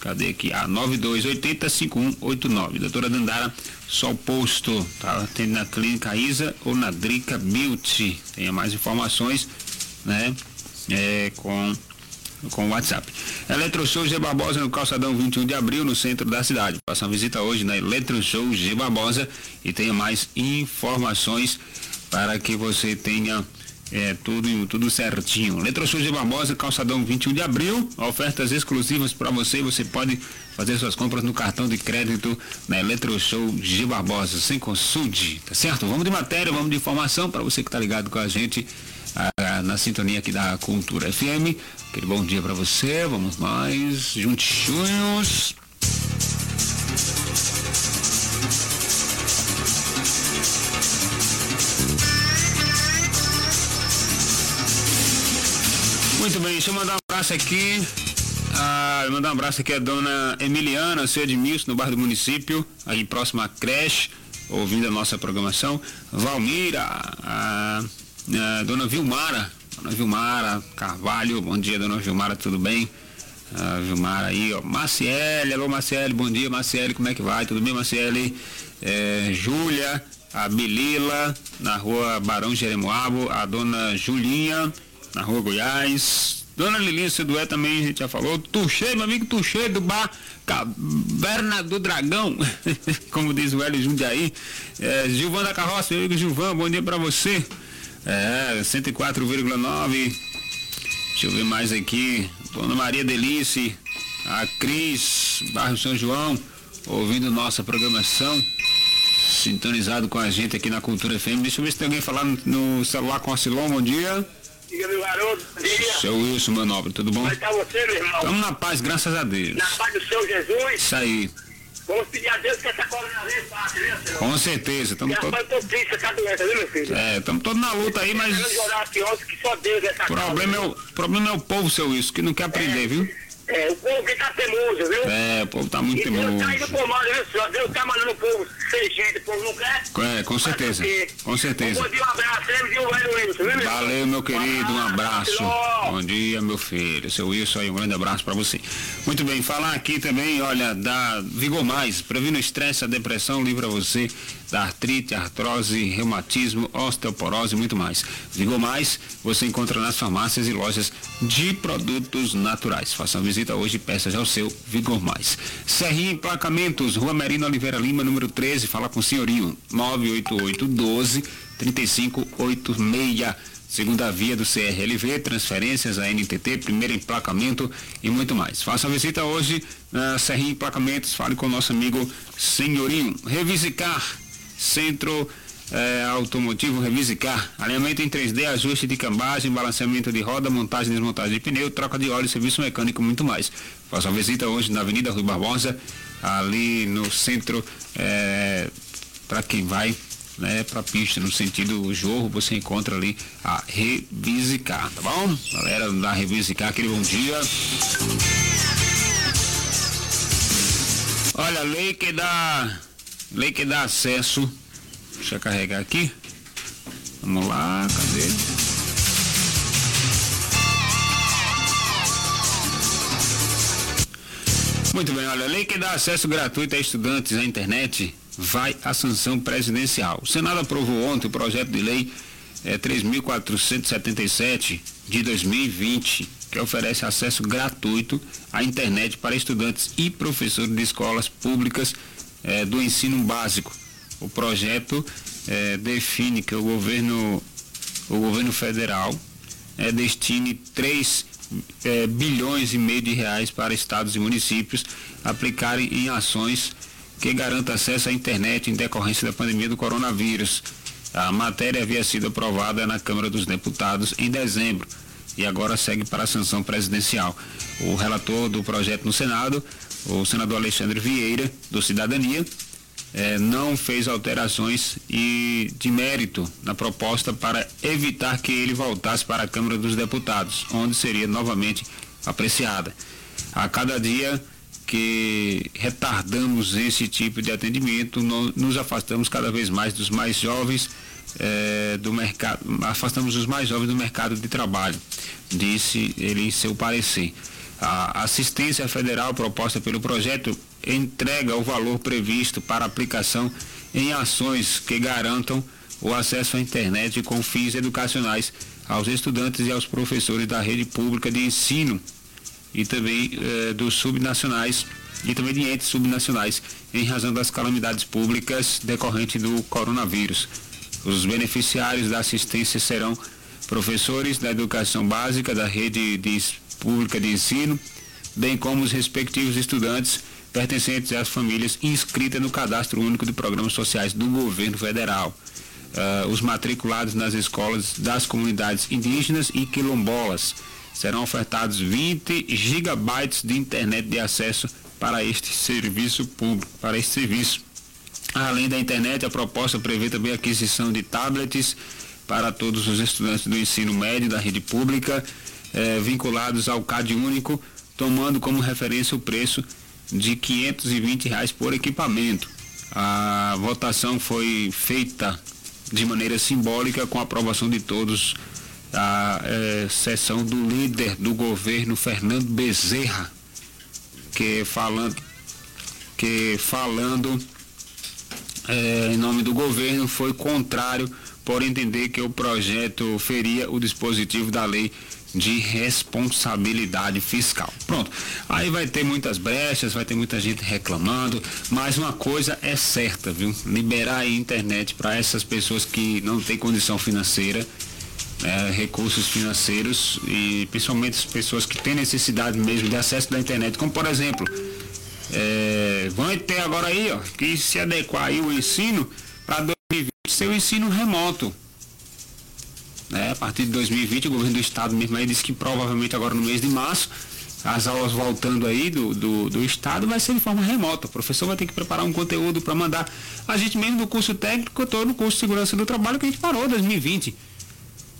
Cadê aqui? Ah, 9280-5189. Doutora Dandara, só posto. Tá? Tem na Clínica Isa ou na Drica Beauty. Tenha mais informações, né? É, com com o WhatsApp. Eletroshow G Barbosa no calçadão 21 de abril, no centro da cidade. Faça uma visita hoje na Eletroshow G Barbosa e tenha mais informações para que você tenha é, tudo, tudo certinho. Letrosul de Barbosa, calçadão 21 de abril. Ofertas exclusivas para você. Você pode fazer suas compras no cartão de crédito na Eletroshow G Barbosa, sem consulte, tá certo? Vamos de matéria, vamos de informação para você que está ligado com a gente na sintonia aqui da Cultura FM. Aquele bom dia para você, vamos nós, juntinhos. Muito bem, deixa eu mandar um abraço aqui Ah, mandar um abraço aqui a dona Emiliana, seu Edmilson, no bairro do município, aí próximo à creche, ouvindo a nossa programação. Valmira, a, a dona Vilmara, dona Vilmara Carvalho, bom dia, dona Vilmara, tudo bem? A Vilmara aí, ó. Maciele, alô Maciele, bom dia, Maciele, como é que vai? Tudo bem, Maciele? É, Júlia, a Belila, na rua Barão Jeremoabo, a dona Julinha, na rua Goiás. Dona Lilinha Sedué também, a gente já falou. Tuxê, meu amigo Tuxê, do bar Caverna do Dragão, como diz o Hélio Jundiaí. É, Gilvan da Carroça, meu amigo Gilvan, bom dia pra você. É, 104,9. Deixa eu ver mais aqui. Dona Maria Delice, a Cris, bairro São João, ouvindo nossa programação sintonizado com a gente aqui na Cultura FM. Deixa eu ver se tem alguém falando no celular com a Silon. Bom dia. Diga, meu garoto, dia. Seu Wilson, meu nobre, tudo bom? Como está você, meu irmão? Estamos na paz, graças a Deus. Na paz do Seu Jesus. Isso aí. Vamos pedir a Deus que essa coronavírus passe, viu, senhor? Com certeza. Estamos Já todos. tô triste essa doença, viu, meu filho? É, estamos todos na luta aí, mas. Que só Deus essa O problema é o, problema é o povo, seu Wilson, que não quer aprender, viu? É, o povo que tá teimoso, viu? É, o povo tá muito E Deus tá indo teimoso. por mal, viu, senhor? Deus tá mandando o povo ser gente, o povo não quer? É, com certeza. Com certeza. Bom dia, um abraço, de um velho Wilson, viu, meu? Valeu, meu querido, um abraço. Bom dia, meu filho. Seu Wilson aí, um grande abraço para você. Muito bem, falar aqui também, olha, da Vigor Mais, previne o estresse, a depressão, livra você da artrite, artrose, reumatismo, osteoporose e muito mais. Vigor Mais, você encontra nas farmácias e lojas de produtos naturais. Faça uma visita hoje e peça já o seu Vigor Mais. Serrinha Emplacamentos, Rua Merino Oliveira Lima, número 13, fala com o senhorinho, 98812 3586. Segunda via do CRLV, transferências, a NTT, primeiro emplacamento e muito mais. Faça a visita hoje na Serrinha Emplacamentos, fale com o nosso amigo Senhorinho. Revisicar, Centro eh, Automotivo Revisicar, alinhamento em 3D, ajuste de cambagem, balanceamento de roda, montagem e desmontagem de pneu, troca de óleo, serviço mecânico muito mais. Faça a visita hoje na Avenida Rui Barbosa, ali no centro, para quem vai né, para pista, no sentido jorro, você encontra ali a Revisicar, tá bom? Galera da Revisicar, aquele bom dia. Olha, lei que dá, lei que dá acesso, deixa eu carregar aqui. Vamos lá, cadê? Muito bem, olha, a lei que dá acesso gratuito a estudantes à internet vai à sanção presidencial. O Senado aprovou ontem o projeto de lei eh, 3.477 de 2020, que oferece acesso gratuito à internet para estudantes e professores de escolas públicas eh, do ensino básico. O projeto eh, define que o governo, o governo federal eh, destine 3 eh, bilhões e meio de reais para estados e municípios aplicarem em ações que garantam acesso à internet em decorrência da pandemia do coronavírus. A matéria havia sido aprovada na Câmara dos Deputados em dezembro e agora segue para a sanção presidencial. O relator do projeto no Senado, o senador Alexandre Vieira, do Cidadania, eh, não fez alterações e de mérito na proposta para evitar que ele voltasse para a Câmara dos Deputados, onde seria novamente apreciada. A cada dia que retardamos esse tipo de atendimento, no- nos afastamos cada vez mais dos mais jovens eh, do mercado, afastamos os mais jovens do mercado de trabalho, disse ele em seu parecer. A assistência federal proposta pelo projeto entrega o valor previsto para aplicação em ações que garantam o acesso à internet com fins educacionais aos estudantes e aos professores da rede pública de ensino e também eh, dos subnacionais e também de entes subnacionais em razão das calamidades públicas decorrentes do coronavírus. Os beneficiários da assistência serão professores da educação básica da rede de pública de ensino, bem como os respectivos estudantes pertencentes às famílias inscritas no cadastro único de programas sociais do governo federal. Ah, os matriculados nas escolas das comunidades indígenas e quilombolas serão ofertados 20 gigabytes de internet de acesso para este serviço público, para este serviço. Além da internet, a proposta prevê também a aquisição de tablets para todos os estudantes do ensino médio da rede pública, eh, vinculados ao CAD único, tomando como referência o preço de 520 reais por equipamento. A votação foi feita de maneira simbólica com a aprovação de todos, a é, sessão do líder do governo, Fernando Bezerra, que falando, que falando é, em nome do governo foi contrário por entender que o projeto feria o dispositivo da lei de responsabilidade fiscal. Pronto. Aí vai ter muitas brechas, vai ter muita gente reclamando, mas uma coisa é certa, viu? Liberar a internet para essas pessoas que não têm condição financeira, né, recursos financeiros e principalmente as pessoas que têm necessidade mesmo de acesso da internet, como por exemplo, é, vão ter agora aí, ó, que se adequar aí o ensino para 2020 ser o ensino remoto. Né? A partir de 2020, o governo do estado mesmo aí disse que provavelmente agora no mês de março, as aulas voltando aí do, do, do estado vai ser de forma remota. O professor vai ter que preparar um conteúdo para mandar. A gente mesmo do curso técnico, eu estou no curso de segurança do trabalho que a gente parou em 2020.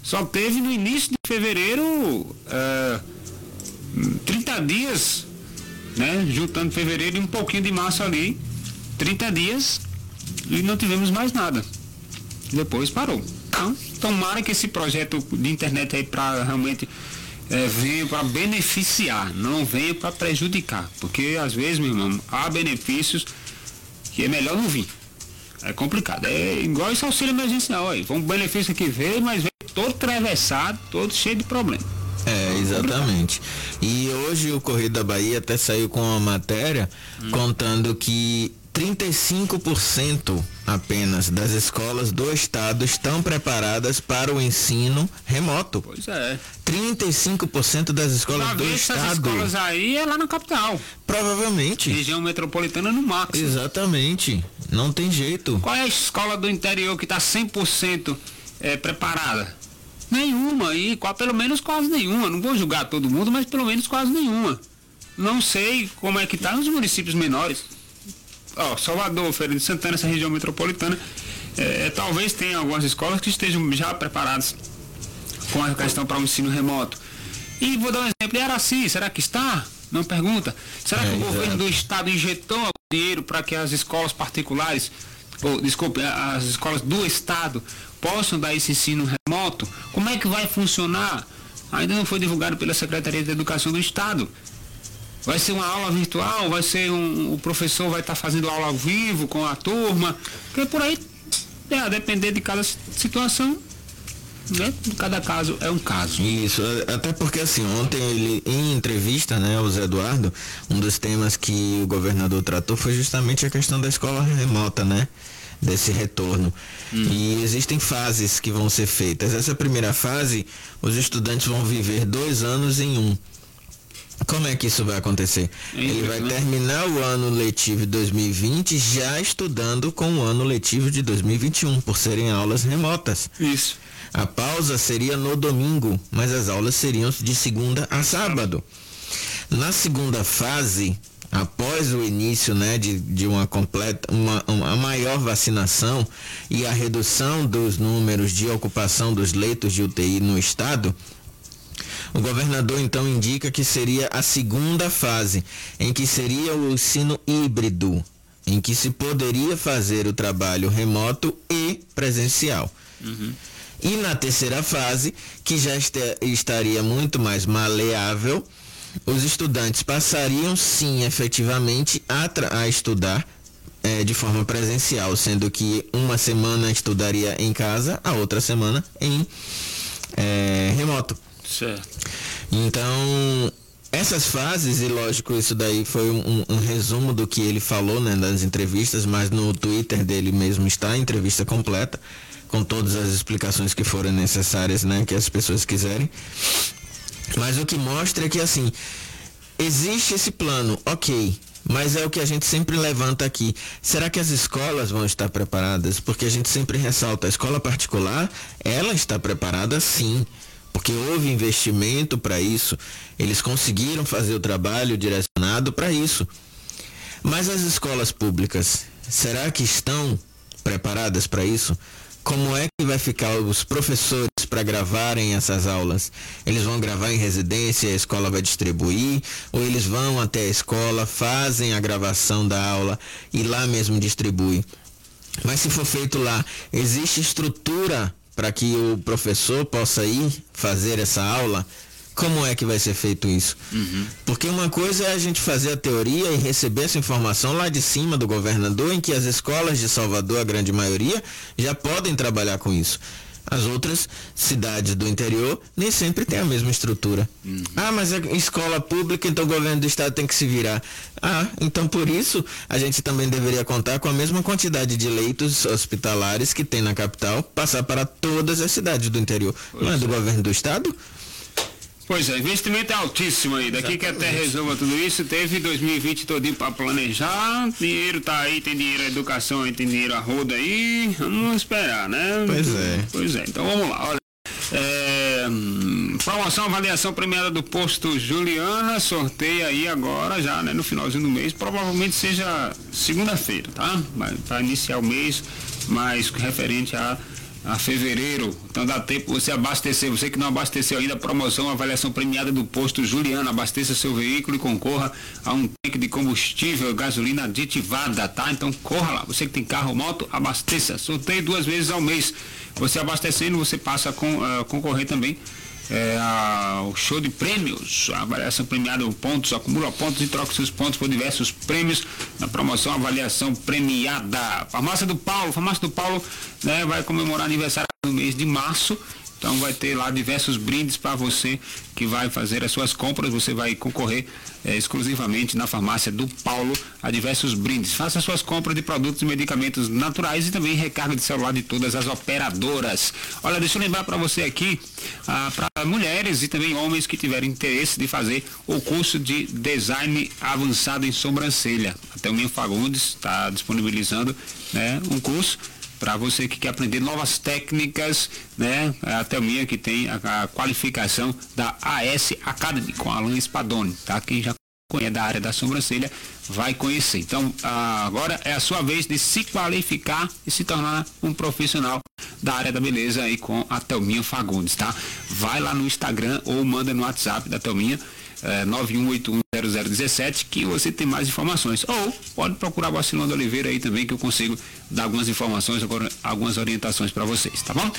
Só teve no início de fevereiro uh, 30 dias, né? Juntando fevereiro e um pouquinho de março ali. 30 dias e não tivemos mais nada. Depois parou. Então, tomara que esse projeto de internet aí para realmente é, venha para beneficiar, não venha para prejudicar. Porque às vezes, meu irmão, há benefícios que é melhor não vir. É complicado. É igual esse auxílio emergencial aí. Foi um benefício que veio, mas veio todo atravessado, todo cheio de problema. É, exatamente. E hoje o Correio da Bahia até saiu com uma matéria hum. contando que 35% apenas das escolas do estado estão preparadas para o ensino remoto. Pois é. 35% das escolas do estado. Essas escolas aí é lá na capital. Provavelmente. Região metropolitana no máximo. Exatamente. Não tem jeito. Qual é a escola do interior que está 100% é, preparada? Nenhuma, e qual, pelo menos quase nenhuma. Não vou julgar todo mundo, mas pelo menos quase nenhuma. Não sei como é que está nos municípios menores ó, Salvador, Feira de Santana, essa região metropolitana, é, é, talvez tenha algumas escolas que estejam já preparadas com a questão para o ensino remoto. E vou dar um exemplo, e Araci, será que está? Não pergunta. Será é, que o exato. governo do estado injetou dinheiro para que as escolas particulares, ou desculpe, as escolas do estado possam dar esse ensino remoto? Como é que vai funcionar? Ainda não foi divulgado pela Secretaria de Educação do Estado. Vai ser uma aula virtual, vai ser um. O professor vai estar tá fazendo aula ao vivo com a turma. Porque por aí, é, a depender de cada situação, né? Cada caso é um caso. Isso, é, até porque assim, ontem ele, em entrevista, né, o Zé Eduardo, um dos temas que o governador tratou foi justamente a questão da escola remota, né? Desse retorno. Hum. E existem fases que vão ser feitas. Essa primeira fase, os estudantes vão viver dois anos em um. Como é que isso vai acontecer? É Ele vai né? terminar o ano letivo de 2020 já estudando com o ano letivo de 2021, por serem aulas remotas. Isso. A pausa seria no domingo, mas as aulas seriam de segunda a sábado. Na segunda fase, após o início né, de, de uma completa, uma, uma maior vacinação e a redução dos números de ocupação dos leitos de UTI no estado, o governador então indica que seria a segunda fase, em que seria o ensino híbrido, em que se poderia fazer o trabalho remoto e presencial. Uhum. E na terceira fase, que já estaria muito mais maleável, os estudantes passariam sim efetivamente a, a estudar é, de forma presencial, sendo que uma semana estudaria em casa, a outra semana em é, remoto. Certo. Então, essas fases, e lógico, isso daí foi um, um, resumo do que ele falou né, nas entrevistas, mas no Twitter dele mesmo está a entrevista completa, com todas as explicações que forem necessárias, né, que as pessoas quiserem. Mas o que mostra é que assim, existe esse plano, ok, mas é o que a gente sempre levanta aqui. Será que as escolas vão estar preparadas? Porque a gente sempre ressalta, a escola particular, ela está preparada sim porque houve investimento para isso, eles conseguiram fazer o trabalho direcionado para isso. Mas as escolas públicas, será que estão preparadas para isso? como é que vai ficar os professores para gravarem essas aulas? Eles vão gravar em residência, a escola vai distribuir, ou eles vão até a escola, fazem a gravação da aula e lá mesmo distribui? Mas se for feito lá, existe estrutura para que o professor possa ir fazer essa aula? Como é que vai ser feito isso? Uhum. Porque uma coisa é a gente fazer a teoria e receber essa informação lá de cima do governador, em que as escolas de Salvador, a grande maioria, já podem trabalhar com isso. As outras cidades do interior nem sempre têm a mesma estrutura. Uhum. Ah, mas é escola pública, então o governo do estado tem que se virar. Ah, então por isso a gente também deveria contar com a mesma quantidade de leitos hospitalares que tem na capital, passar para todas as cidades do interior. Não é do governo do estado? Pois é, investimento é altíssimo aí. Daqui que até resolva tudo isso, teve 2020 todinho para planejar. Dinheiro tá aí, tem dinheiro a educação aí, tem dinheiro a roda aí. Vamos esperar, né? Pois é. Pois é, então vamos lá. Olha. É, promoção avaliação premiada do posto Juliana, sorteio aí agora já, né, no finalzinho do mês, provavelmente seja segunda-feira, tá? Para iniciar o mês, mas referente a a fevereiro. Então dá tempo você abastecer. Você que não abasteceu ainda, promoção, avaliação premiada do posto Juliana. Abasteça seu veículo e concorra a um tanque de combustível, gasolina aditivada, tá? Então corra lá. Você que tem carro, moto, abasteça. Sorteio duas vezes ao mês. Você abastecendo, você passa a com, uh, concorrer também é, a, o show de prêmios, a avaliação premiada pontos, acumula pontos e troca seus pontos por diversos prêmios na promoção avaliação premiada. Farmácia do Paulo, Farmácia do Paulo né, vai comemorar aniversário no mês de março então vai ter lá diversos brindes para você que vai fazer as suas compras. Você vai concorrer é, exclusivamente na farmácia do Paulo a diversos brindes. Faça suas compras de produtos e medicamentos naturais e também recarga de celular de todas as operadoras. Olha, deixa eu lembrar para você aqui, ah, para mulheres e também homens que tiverem interesse de fazer o curso de design avançado em sobrancelha. Até o Minha Fagundes está disponibilizando né, um curso para você que quer aprender novas técnicas, né? Até a minha que tem a, a, qualificação da AS Academy com Alan Spadoni, tá? Quem já conhece da área da sobrancelha vai conhecer. Então, agora é a sua vez de se qualificar e se tornar um profissional da área da beleza aí com a Thelminha Fagundes, tá? Vai lá no Instagram ou manda no WhatsApp da Thelminha é, 91810017 que você tem mais informações. Ou pode procurar o Vacilão Oliveira aí também que eu consigo dar algumas informações, agora, algumas orientações para vocês, tá bom?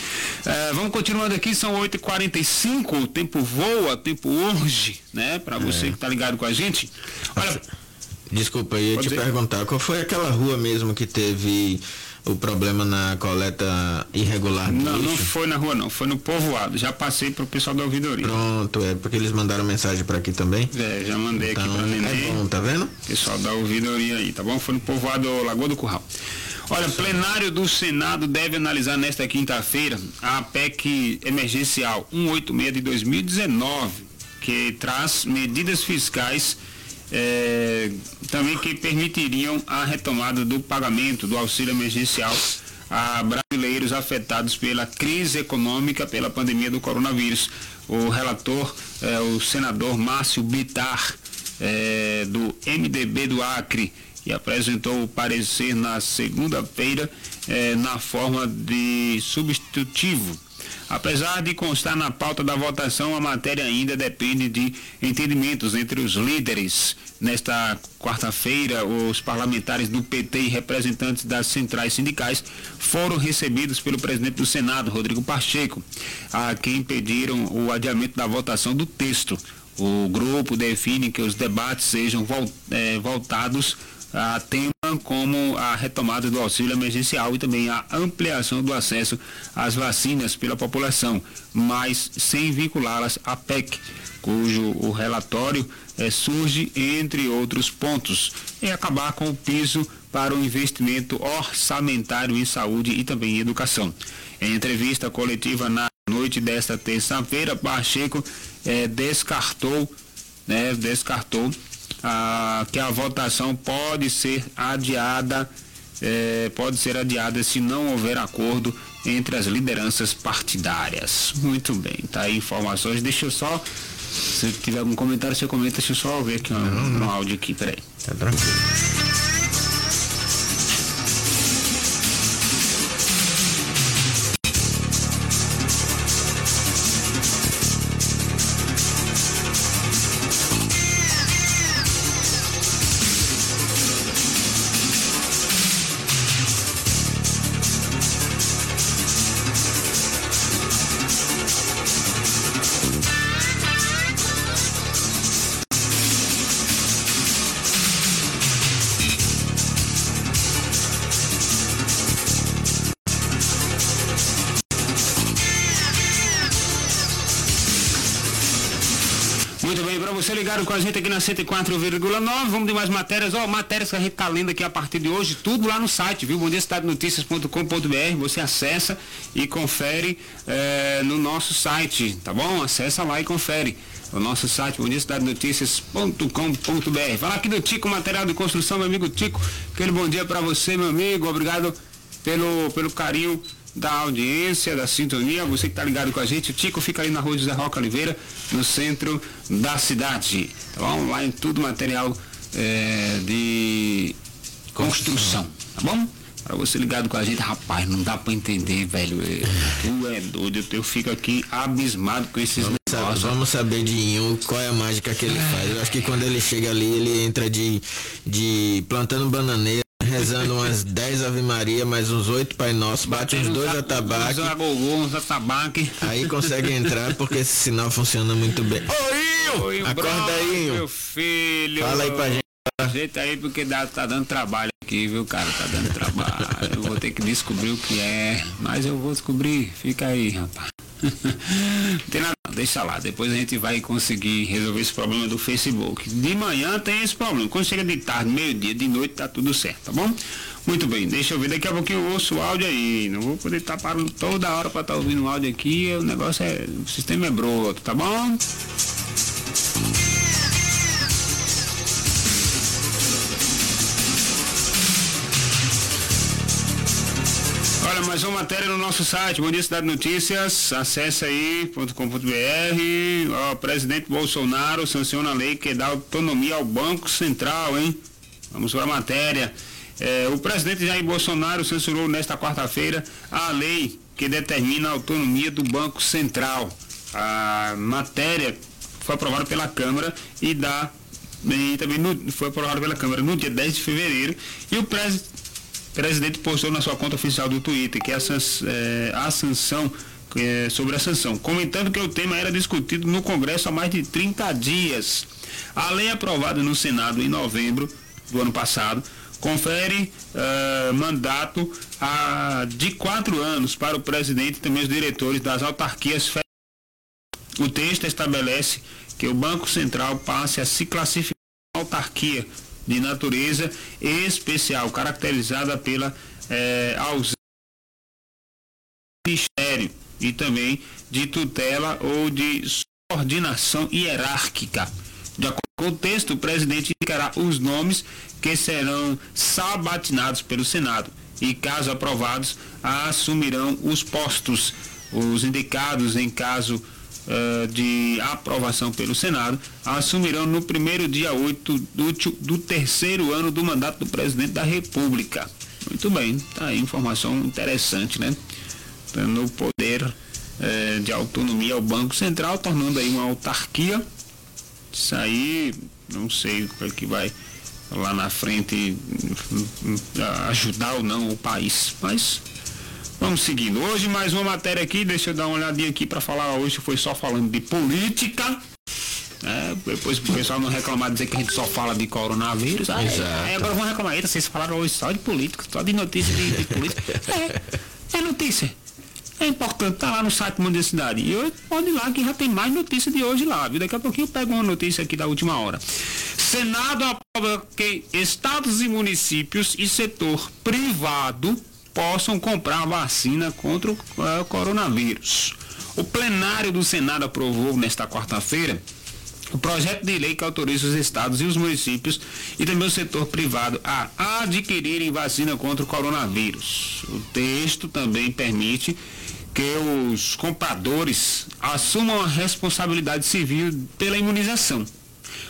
É, vamos continuando aqui, são 8h45, o tempo voa, o tempo urge, né? Para você é. que tá ligado com a gente. Olha. Desculpa, eu ia te dizer? perguntar, qual foi aquela rua mesmo que teve o problema na coleta irregular Não, lixo? não foi na rua não, foi no povoado. Já passei pro pessoal da ouvidoria. Pronto, é porque eles mandaram mensagem para aqui também. É, já mandei então, aqui para Nenê. É bom, tá vendo? Pessoal da ouvidoria aí, tá bom? Foi no povoado Lagoa do Curral. Olha, plenário do Senado deve analisar nesta quinta-feira a PEC emergencial 186 de 2019, que traz medidas fiscais é, também que permitiriam a retomada do pagamento do auxílio emergencial a brasileiros afetados pela crise econômica pela pandemia do coronavírus. O relator, é, o senador Márcio Bitar, é, do MDB do Acre, que apresentou o parecer na segunda-feira é, na forma de substitutivo Apesar de constar na pauta da votação, a matéria ainda depende de entendimentos entre os líderes. Nesta quarta-feira, os parlamentares do PT e representantes das centrais sindicais foram recebidos pelo presidente do Senado, Rodrigo Pacheco, a quem pediram o adiamento da votação do texto. O grupo define que os debates sejam eh, voltados a tema como a retomada do auxílio emergencial e também a ampliação do acesso às vacinas pela população, mas sem vinculá-las à PEC, cujo o relatório é, surge, entre outros pontos, é acabar com o piso para o investimento orçamentário em saúde e também em educação. Em entrevista coletiva na noite desta terça-feira, Pacheco é, descartou, né, descartou ah, que a votação pode ser adiada, eh, pode ser adiada se não houver acordo entre as lideranças partidárias. Muito bem, tá aí informações. Deixa eu só, se tiver algum comentário, você comenta, deixa eu só ver aqui no, no áudio aqui, peraí. Tá tranquilo. Ligado com a gente aqui na 104,9. Vamos de mais matérias. Ó, matérias que a gente tá lendo aqui a partir de hoje, tudo lá no site, viu? Bom dia, cidadenotícias.com.br. Você acessa e confere eh, no nosso site, tá bom? Acessa lá e confere. O nosso site, bondiacidadenoticias.com.br. Fala aqui do Tico Material de Construção, meu amigo Tico. Aquele bom dia para você, meu amigo. Obrigado pelo, pelo carinho da audiência, da sintonia, você que está ligado com a gente, o Tico fica ali na rua José Roca Oliveira, no centro da cidade. Tá bom? Lá em tudo material é, de construção, tá bom? Para você ligado com a gente, rapaz, não dá para entender, velho. É, tu é doido, eu fico aqui abismado com esses vamos negócios. Saber, vamos saber de Inho qual é a mágica que ele faz. Eu acho que quando ele chega ali, ele entra de, de plantando bananeira rezando umas 10 Ave Maria, mais uns 8 Pai Nosso, bate uns dois atabaques. Uns atabaque. Aí consegue entrar porque esse sinal funciona muito bem. Oi, Oi Acorda aí, meu filho. Fala aí pra gente. Ajeita aí porque dá, tá dando trabalho aqui, viu, cara? Tá dando trabalho. eu vou ter que descobrir o que é, mas eu vou descobrir. Fica aí, rapaz. Tem nada, deixa lá. Depois a gente vai conseguir resolver esse problema do Facebook. De manhã tem esse problema. Quando chega de tarde, meio-dia, de noite, tá tudo certo, tá bom? Muito bem, deixa eu ver. Daqui a pouquinho eu ouço o áudio aí. Não vou poder estar parando toda hora para estar tá ouvindo o áudio aqui. O negócio é. O sistema é broto, tá bom? Mais uma matéria no nosso site, Bom Dia Cidade Notícias, acesse aí.com.br. O presidente Bolsonaro sanciona a lei que dá autonomia ao Banco Central, hein? Vamos para a matéria. É, o presidente Jair Bolsonaro censurou nesta quarta-feira a lei que determina a autonomia do Banco Central. A matéria foi aprovada pela Câmara e dá e também no, foi aprovada pela Câmara no dia 10 de fevereiro e o presidente presidente postou na sua conta oficial do Twitter que essa, é, a sanção é, sobre a sanção, comentando que o tema era discutido no Congresso há mais de 30 dias. A lei aprovada no Senado em novembro do ano passado confere uh, mandato a, de quatro anos para o presidente e também os diretores das autarquias federais. O texto estabelece que o Banco Central passe a se classificar autarquia de natureza especial, caracterizada pela é, ausência de ministério e também de tutela ou de coordenação hierárquica. De acordo com o texto, o presidente indicará os nomes que serão sabatinados pelo Senado e, caso aprovados, assumirão os postos. Os indicados em caso uh, de aprovação pelo Senado, assumirão no primeiro dia 8 do, do terceiro ano do mandato do presidente da República. Muito bem, tá aí informação interessante, né? No poder uh, de autonomia ao Banco Central, tornando aí uma autarquia. Isso aí, não sei o que, é que vai lá na frente ajudar ou não o país, mas Vamos seguindo. Hoje mais uma matéria aqui, deixa eu dar uma olhadinha aqui para falar. Hoje foi só falando de política. É, depois o pessoal não reclamar dizer que a gente só fala de coronavírus. Aí, aí agora vão reclamar. Eita, vocês falaram hoje só de política, só de notícia de, de política. É, é notícia. É importante, tá lá no site Mundo da Cidade. E eu pode ir lá que já tem mais notícia de hoje lá, viu? Daqui a pouquinho eu pego uma notícia aqui da última hora. Senado aprova que estados e municípios e setor privado possam comprar vacina contra o uh, coronavírus. O plenário do Senado aprovou nesta quarta-feira o projeto de lei que autoriza os estados e os municípios e também o setor privado a adquirirem vacina contra o coronavírus. O texto também permite que os compradores assumam a responsabilidade civil pela imunização,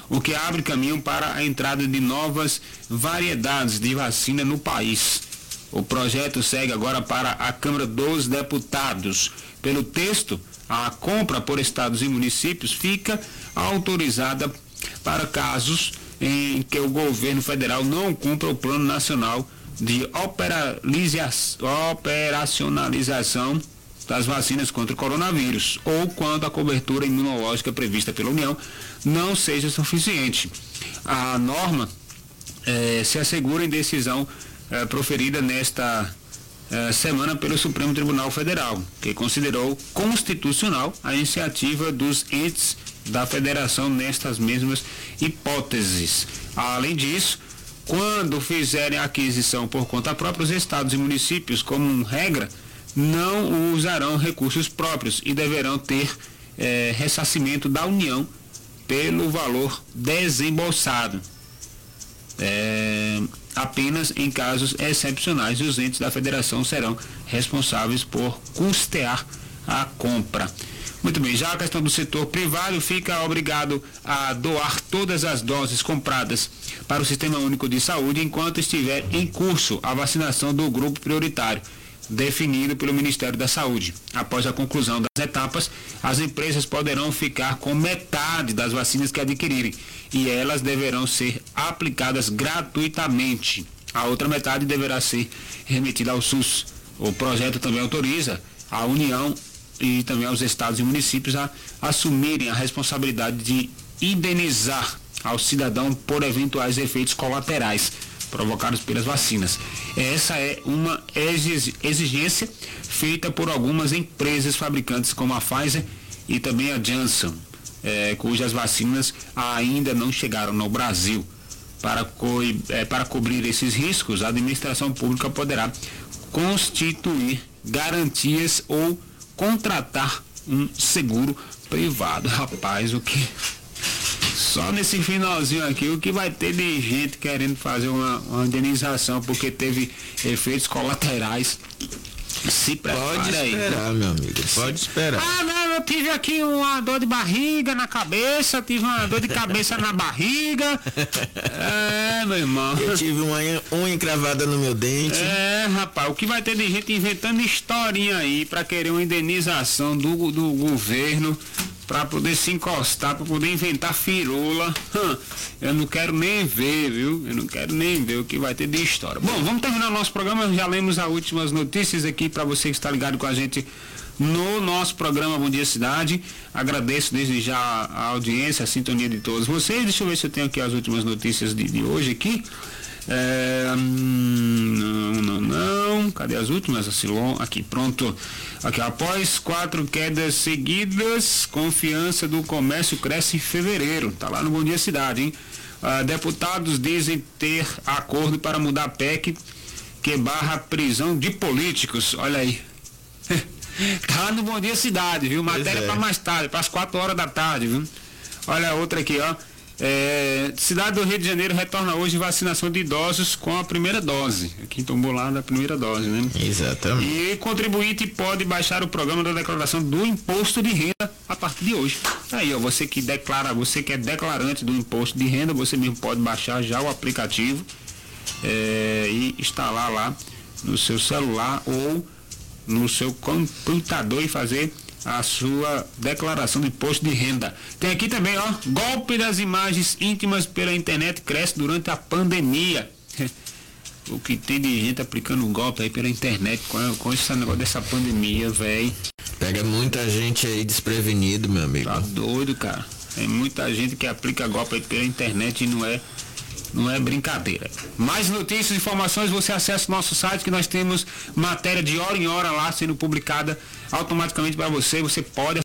o que abre caminho para a entrada de novas variedades de vacina no país. O projeto segue agora para a Câmara dos Deputados. Pelo texto, a compra por estados e municípios fica autorizada para casos em que o governo federal não cumpra o Plano Nacional de Operacionalização das vacinas contra o coronavírus ou quando a cobertura imunológica prevista pela União não seja suficiente. A norma eh, se assegura em decisão eh, proferida nesta eh, semana pelo Supremo Tribunal Federal, que considerou constitucional a iniciativa dos entes da federação nestas mesmas hipóteses. Além disso, quando fizerem aquisição por conta própria, os estados e municípios, como regra, não usarão recursos próprios e deverão ter eh, ressarcimento da União pelo valor desembolsado. É, apenas em casos excepcionais, os entes da federação serão responsáveis por custear a compra. Muito bem, já a questão do setor privado fica obrigado a doar todas as doses compradas para o Sistema Único de Saúde enquanto estiver em curso a vacinação do grupo prioritário definido pelo Ministério da Saúde. Após a conclusão das etapas, as empresas poderão ficar com metade das vacinas que adquirirem e elas deverão ser aplicadas gratuitamente. A outra metade deverá ser remetida ao SUS. O projeto também autoriza a União e também aos estados e municípios a assumirem a responsabilidade de indenizar ao cidadão por eventuais efeitos colaterais provocados pelas vacinas. Essa é uma exigência feita por algumas empresas fabricantes como a Pfizer e também a Janssen, é, cujas vacinas ainda não chegaram no Brasil. Para, co é, para cobrir esses riscos, a administração pública poderá constituir garantias ou contratar um seguro privado. Rapaz, o que só nesse finalzinho aqui, o que vai ter de gente querendo fazer uma, uma indenização porque teve efeitos colaterais. Se Pode esperar, meu amigo. Pode esperar. Ah, não, eu tive aqui uma dor de barriga na cabeça, tive uma dor de cabeça na barriga. É, meu irmão. Eu tive uma unha encravada no meu dente. É, rapaz, o que vai ter de gente inventando historinha aí para querer uma indenização do, do governo para poder se encostar, para poder inventar firula. Eu não quero nem ver, viu? Eu não quero nem ver o que vai ter de história. Bom, vamos terminar o nosso programa. Já lemos as últimas notícias aqui para você que está ligado com a gente no nosso programa Bom Dia Cidade. Agradeço desde já a audiência, a sintonia de todos vocês. Deixa eu ver se eu tenho aqui as últimas notícias de, de hoje aqui. É, hum, não, não, não. Cadê as últimas? Acilon, aqui, pronto. Aqui, após quatro quedas seguidas, confiança do comércio cresce em fevereiro. Tá lá no Bom Dia Cidade, hein? Ah, deputados dizem ter acordo para mudar a PEC que barra a prisão de políticos. Olha aí. tá lá no Bom Dia Cidade, viu? Matéria é. para mais tarde, para as quatro horas da tarde, viu? Olha a outra aqui, ó. É, cidade do Rio de Janeiro retorna hoje vacinação de idosos com a primeira dose. Quem tomou lá na primeira dose, né? Exatamente. E contribuinte pode baixar o programa da declaração do imposto de renda a partir de hoje. Aí, ó, você que declara, você que é declarante do imposto de renda, você mesmo pode baixar já o aplicativo é, e instalar lá no seu celular ou no seu computador e fazer a sua declaração de imposto de renda. Tem aqui também, ó, golpe das imagens íntimas pela internet cresce durante a pandemia. o que tem de gente aplicando golpe aí pela internet com, com esse negócio dessa pandemia, velho. Pega muita gente aí desprevenido, meu amigo. Tá doido, cara. Tem muita gente que aplica golpe aí pela internet e não é não é brincadeira. Mais notícias, informações, você acessa o nosso site que nós temos matéria de hora em hora lá sendo publicada automaticamente para você. Você pode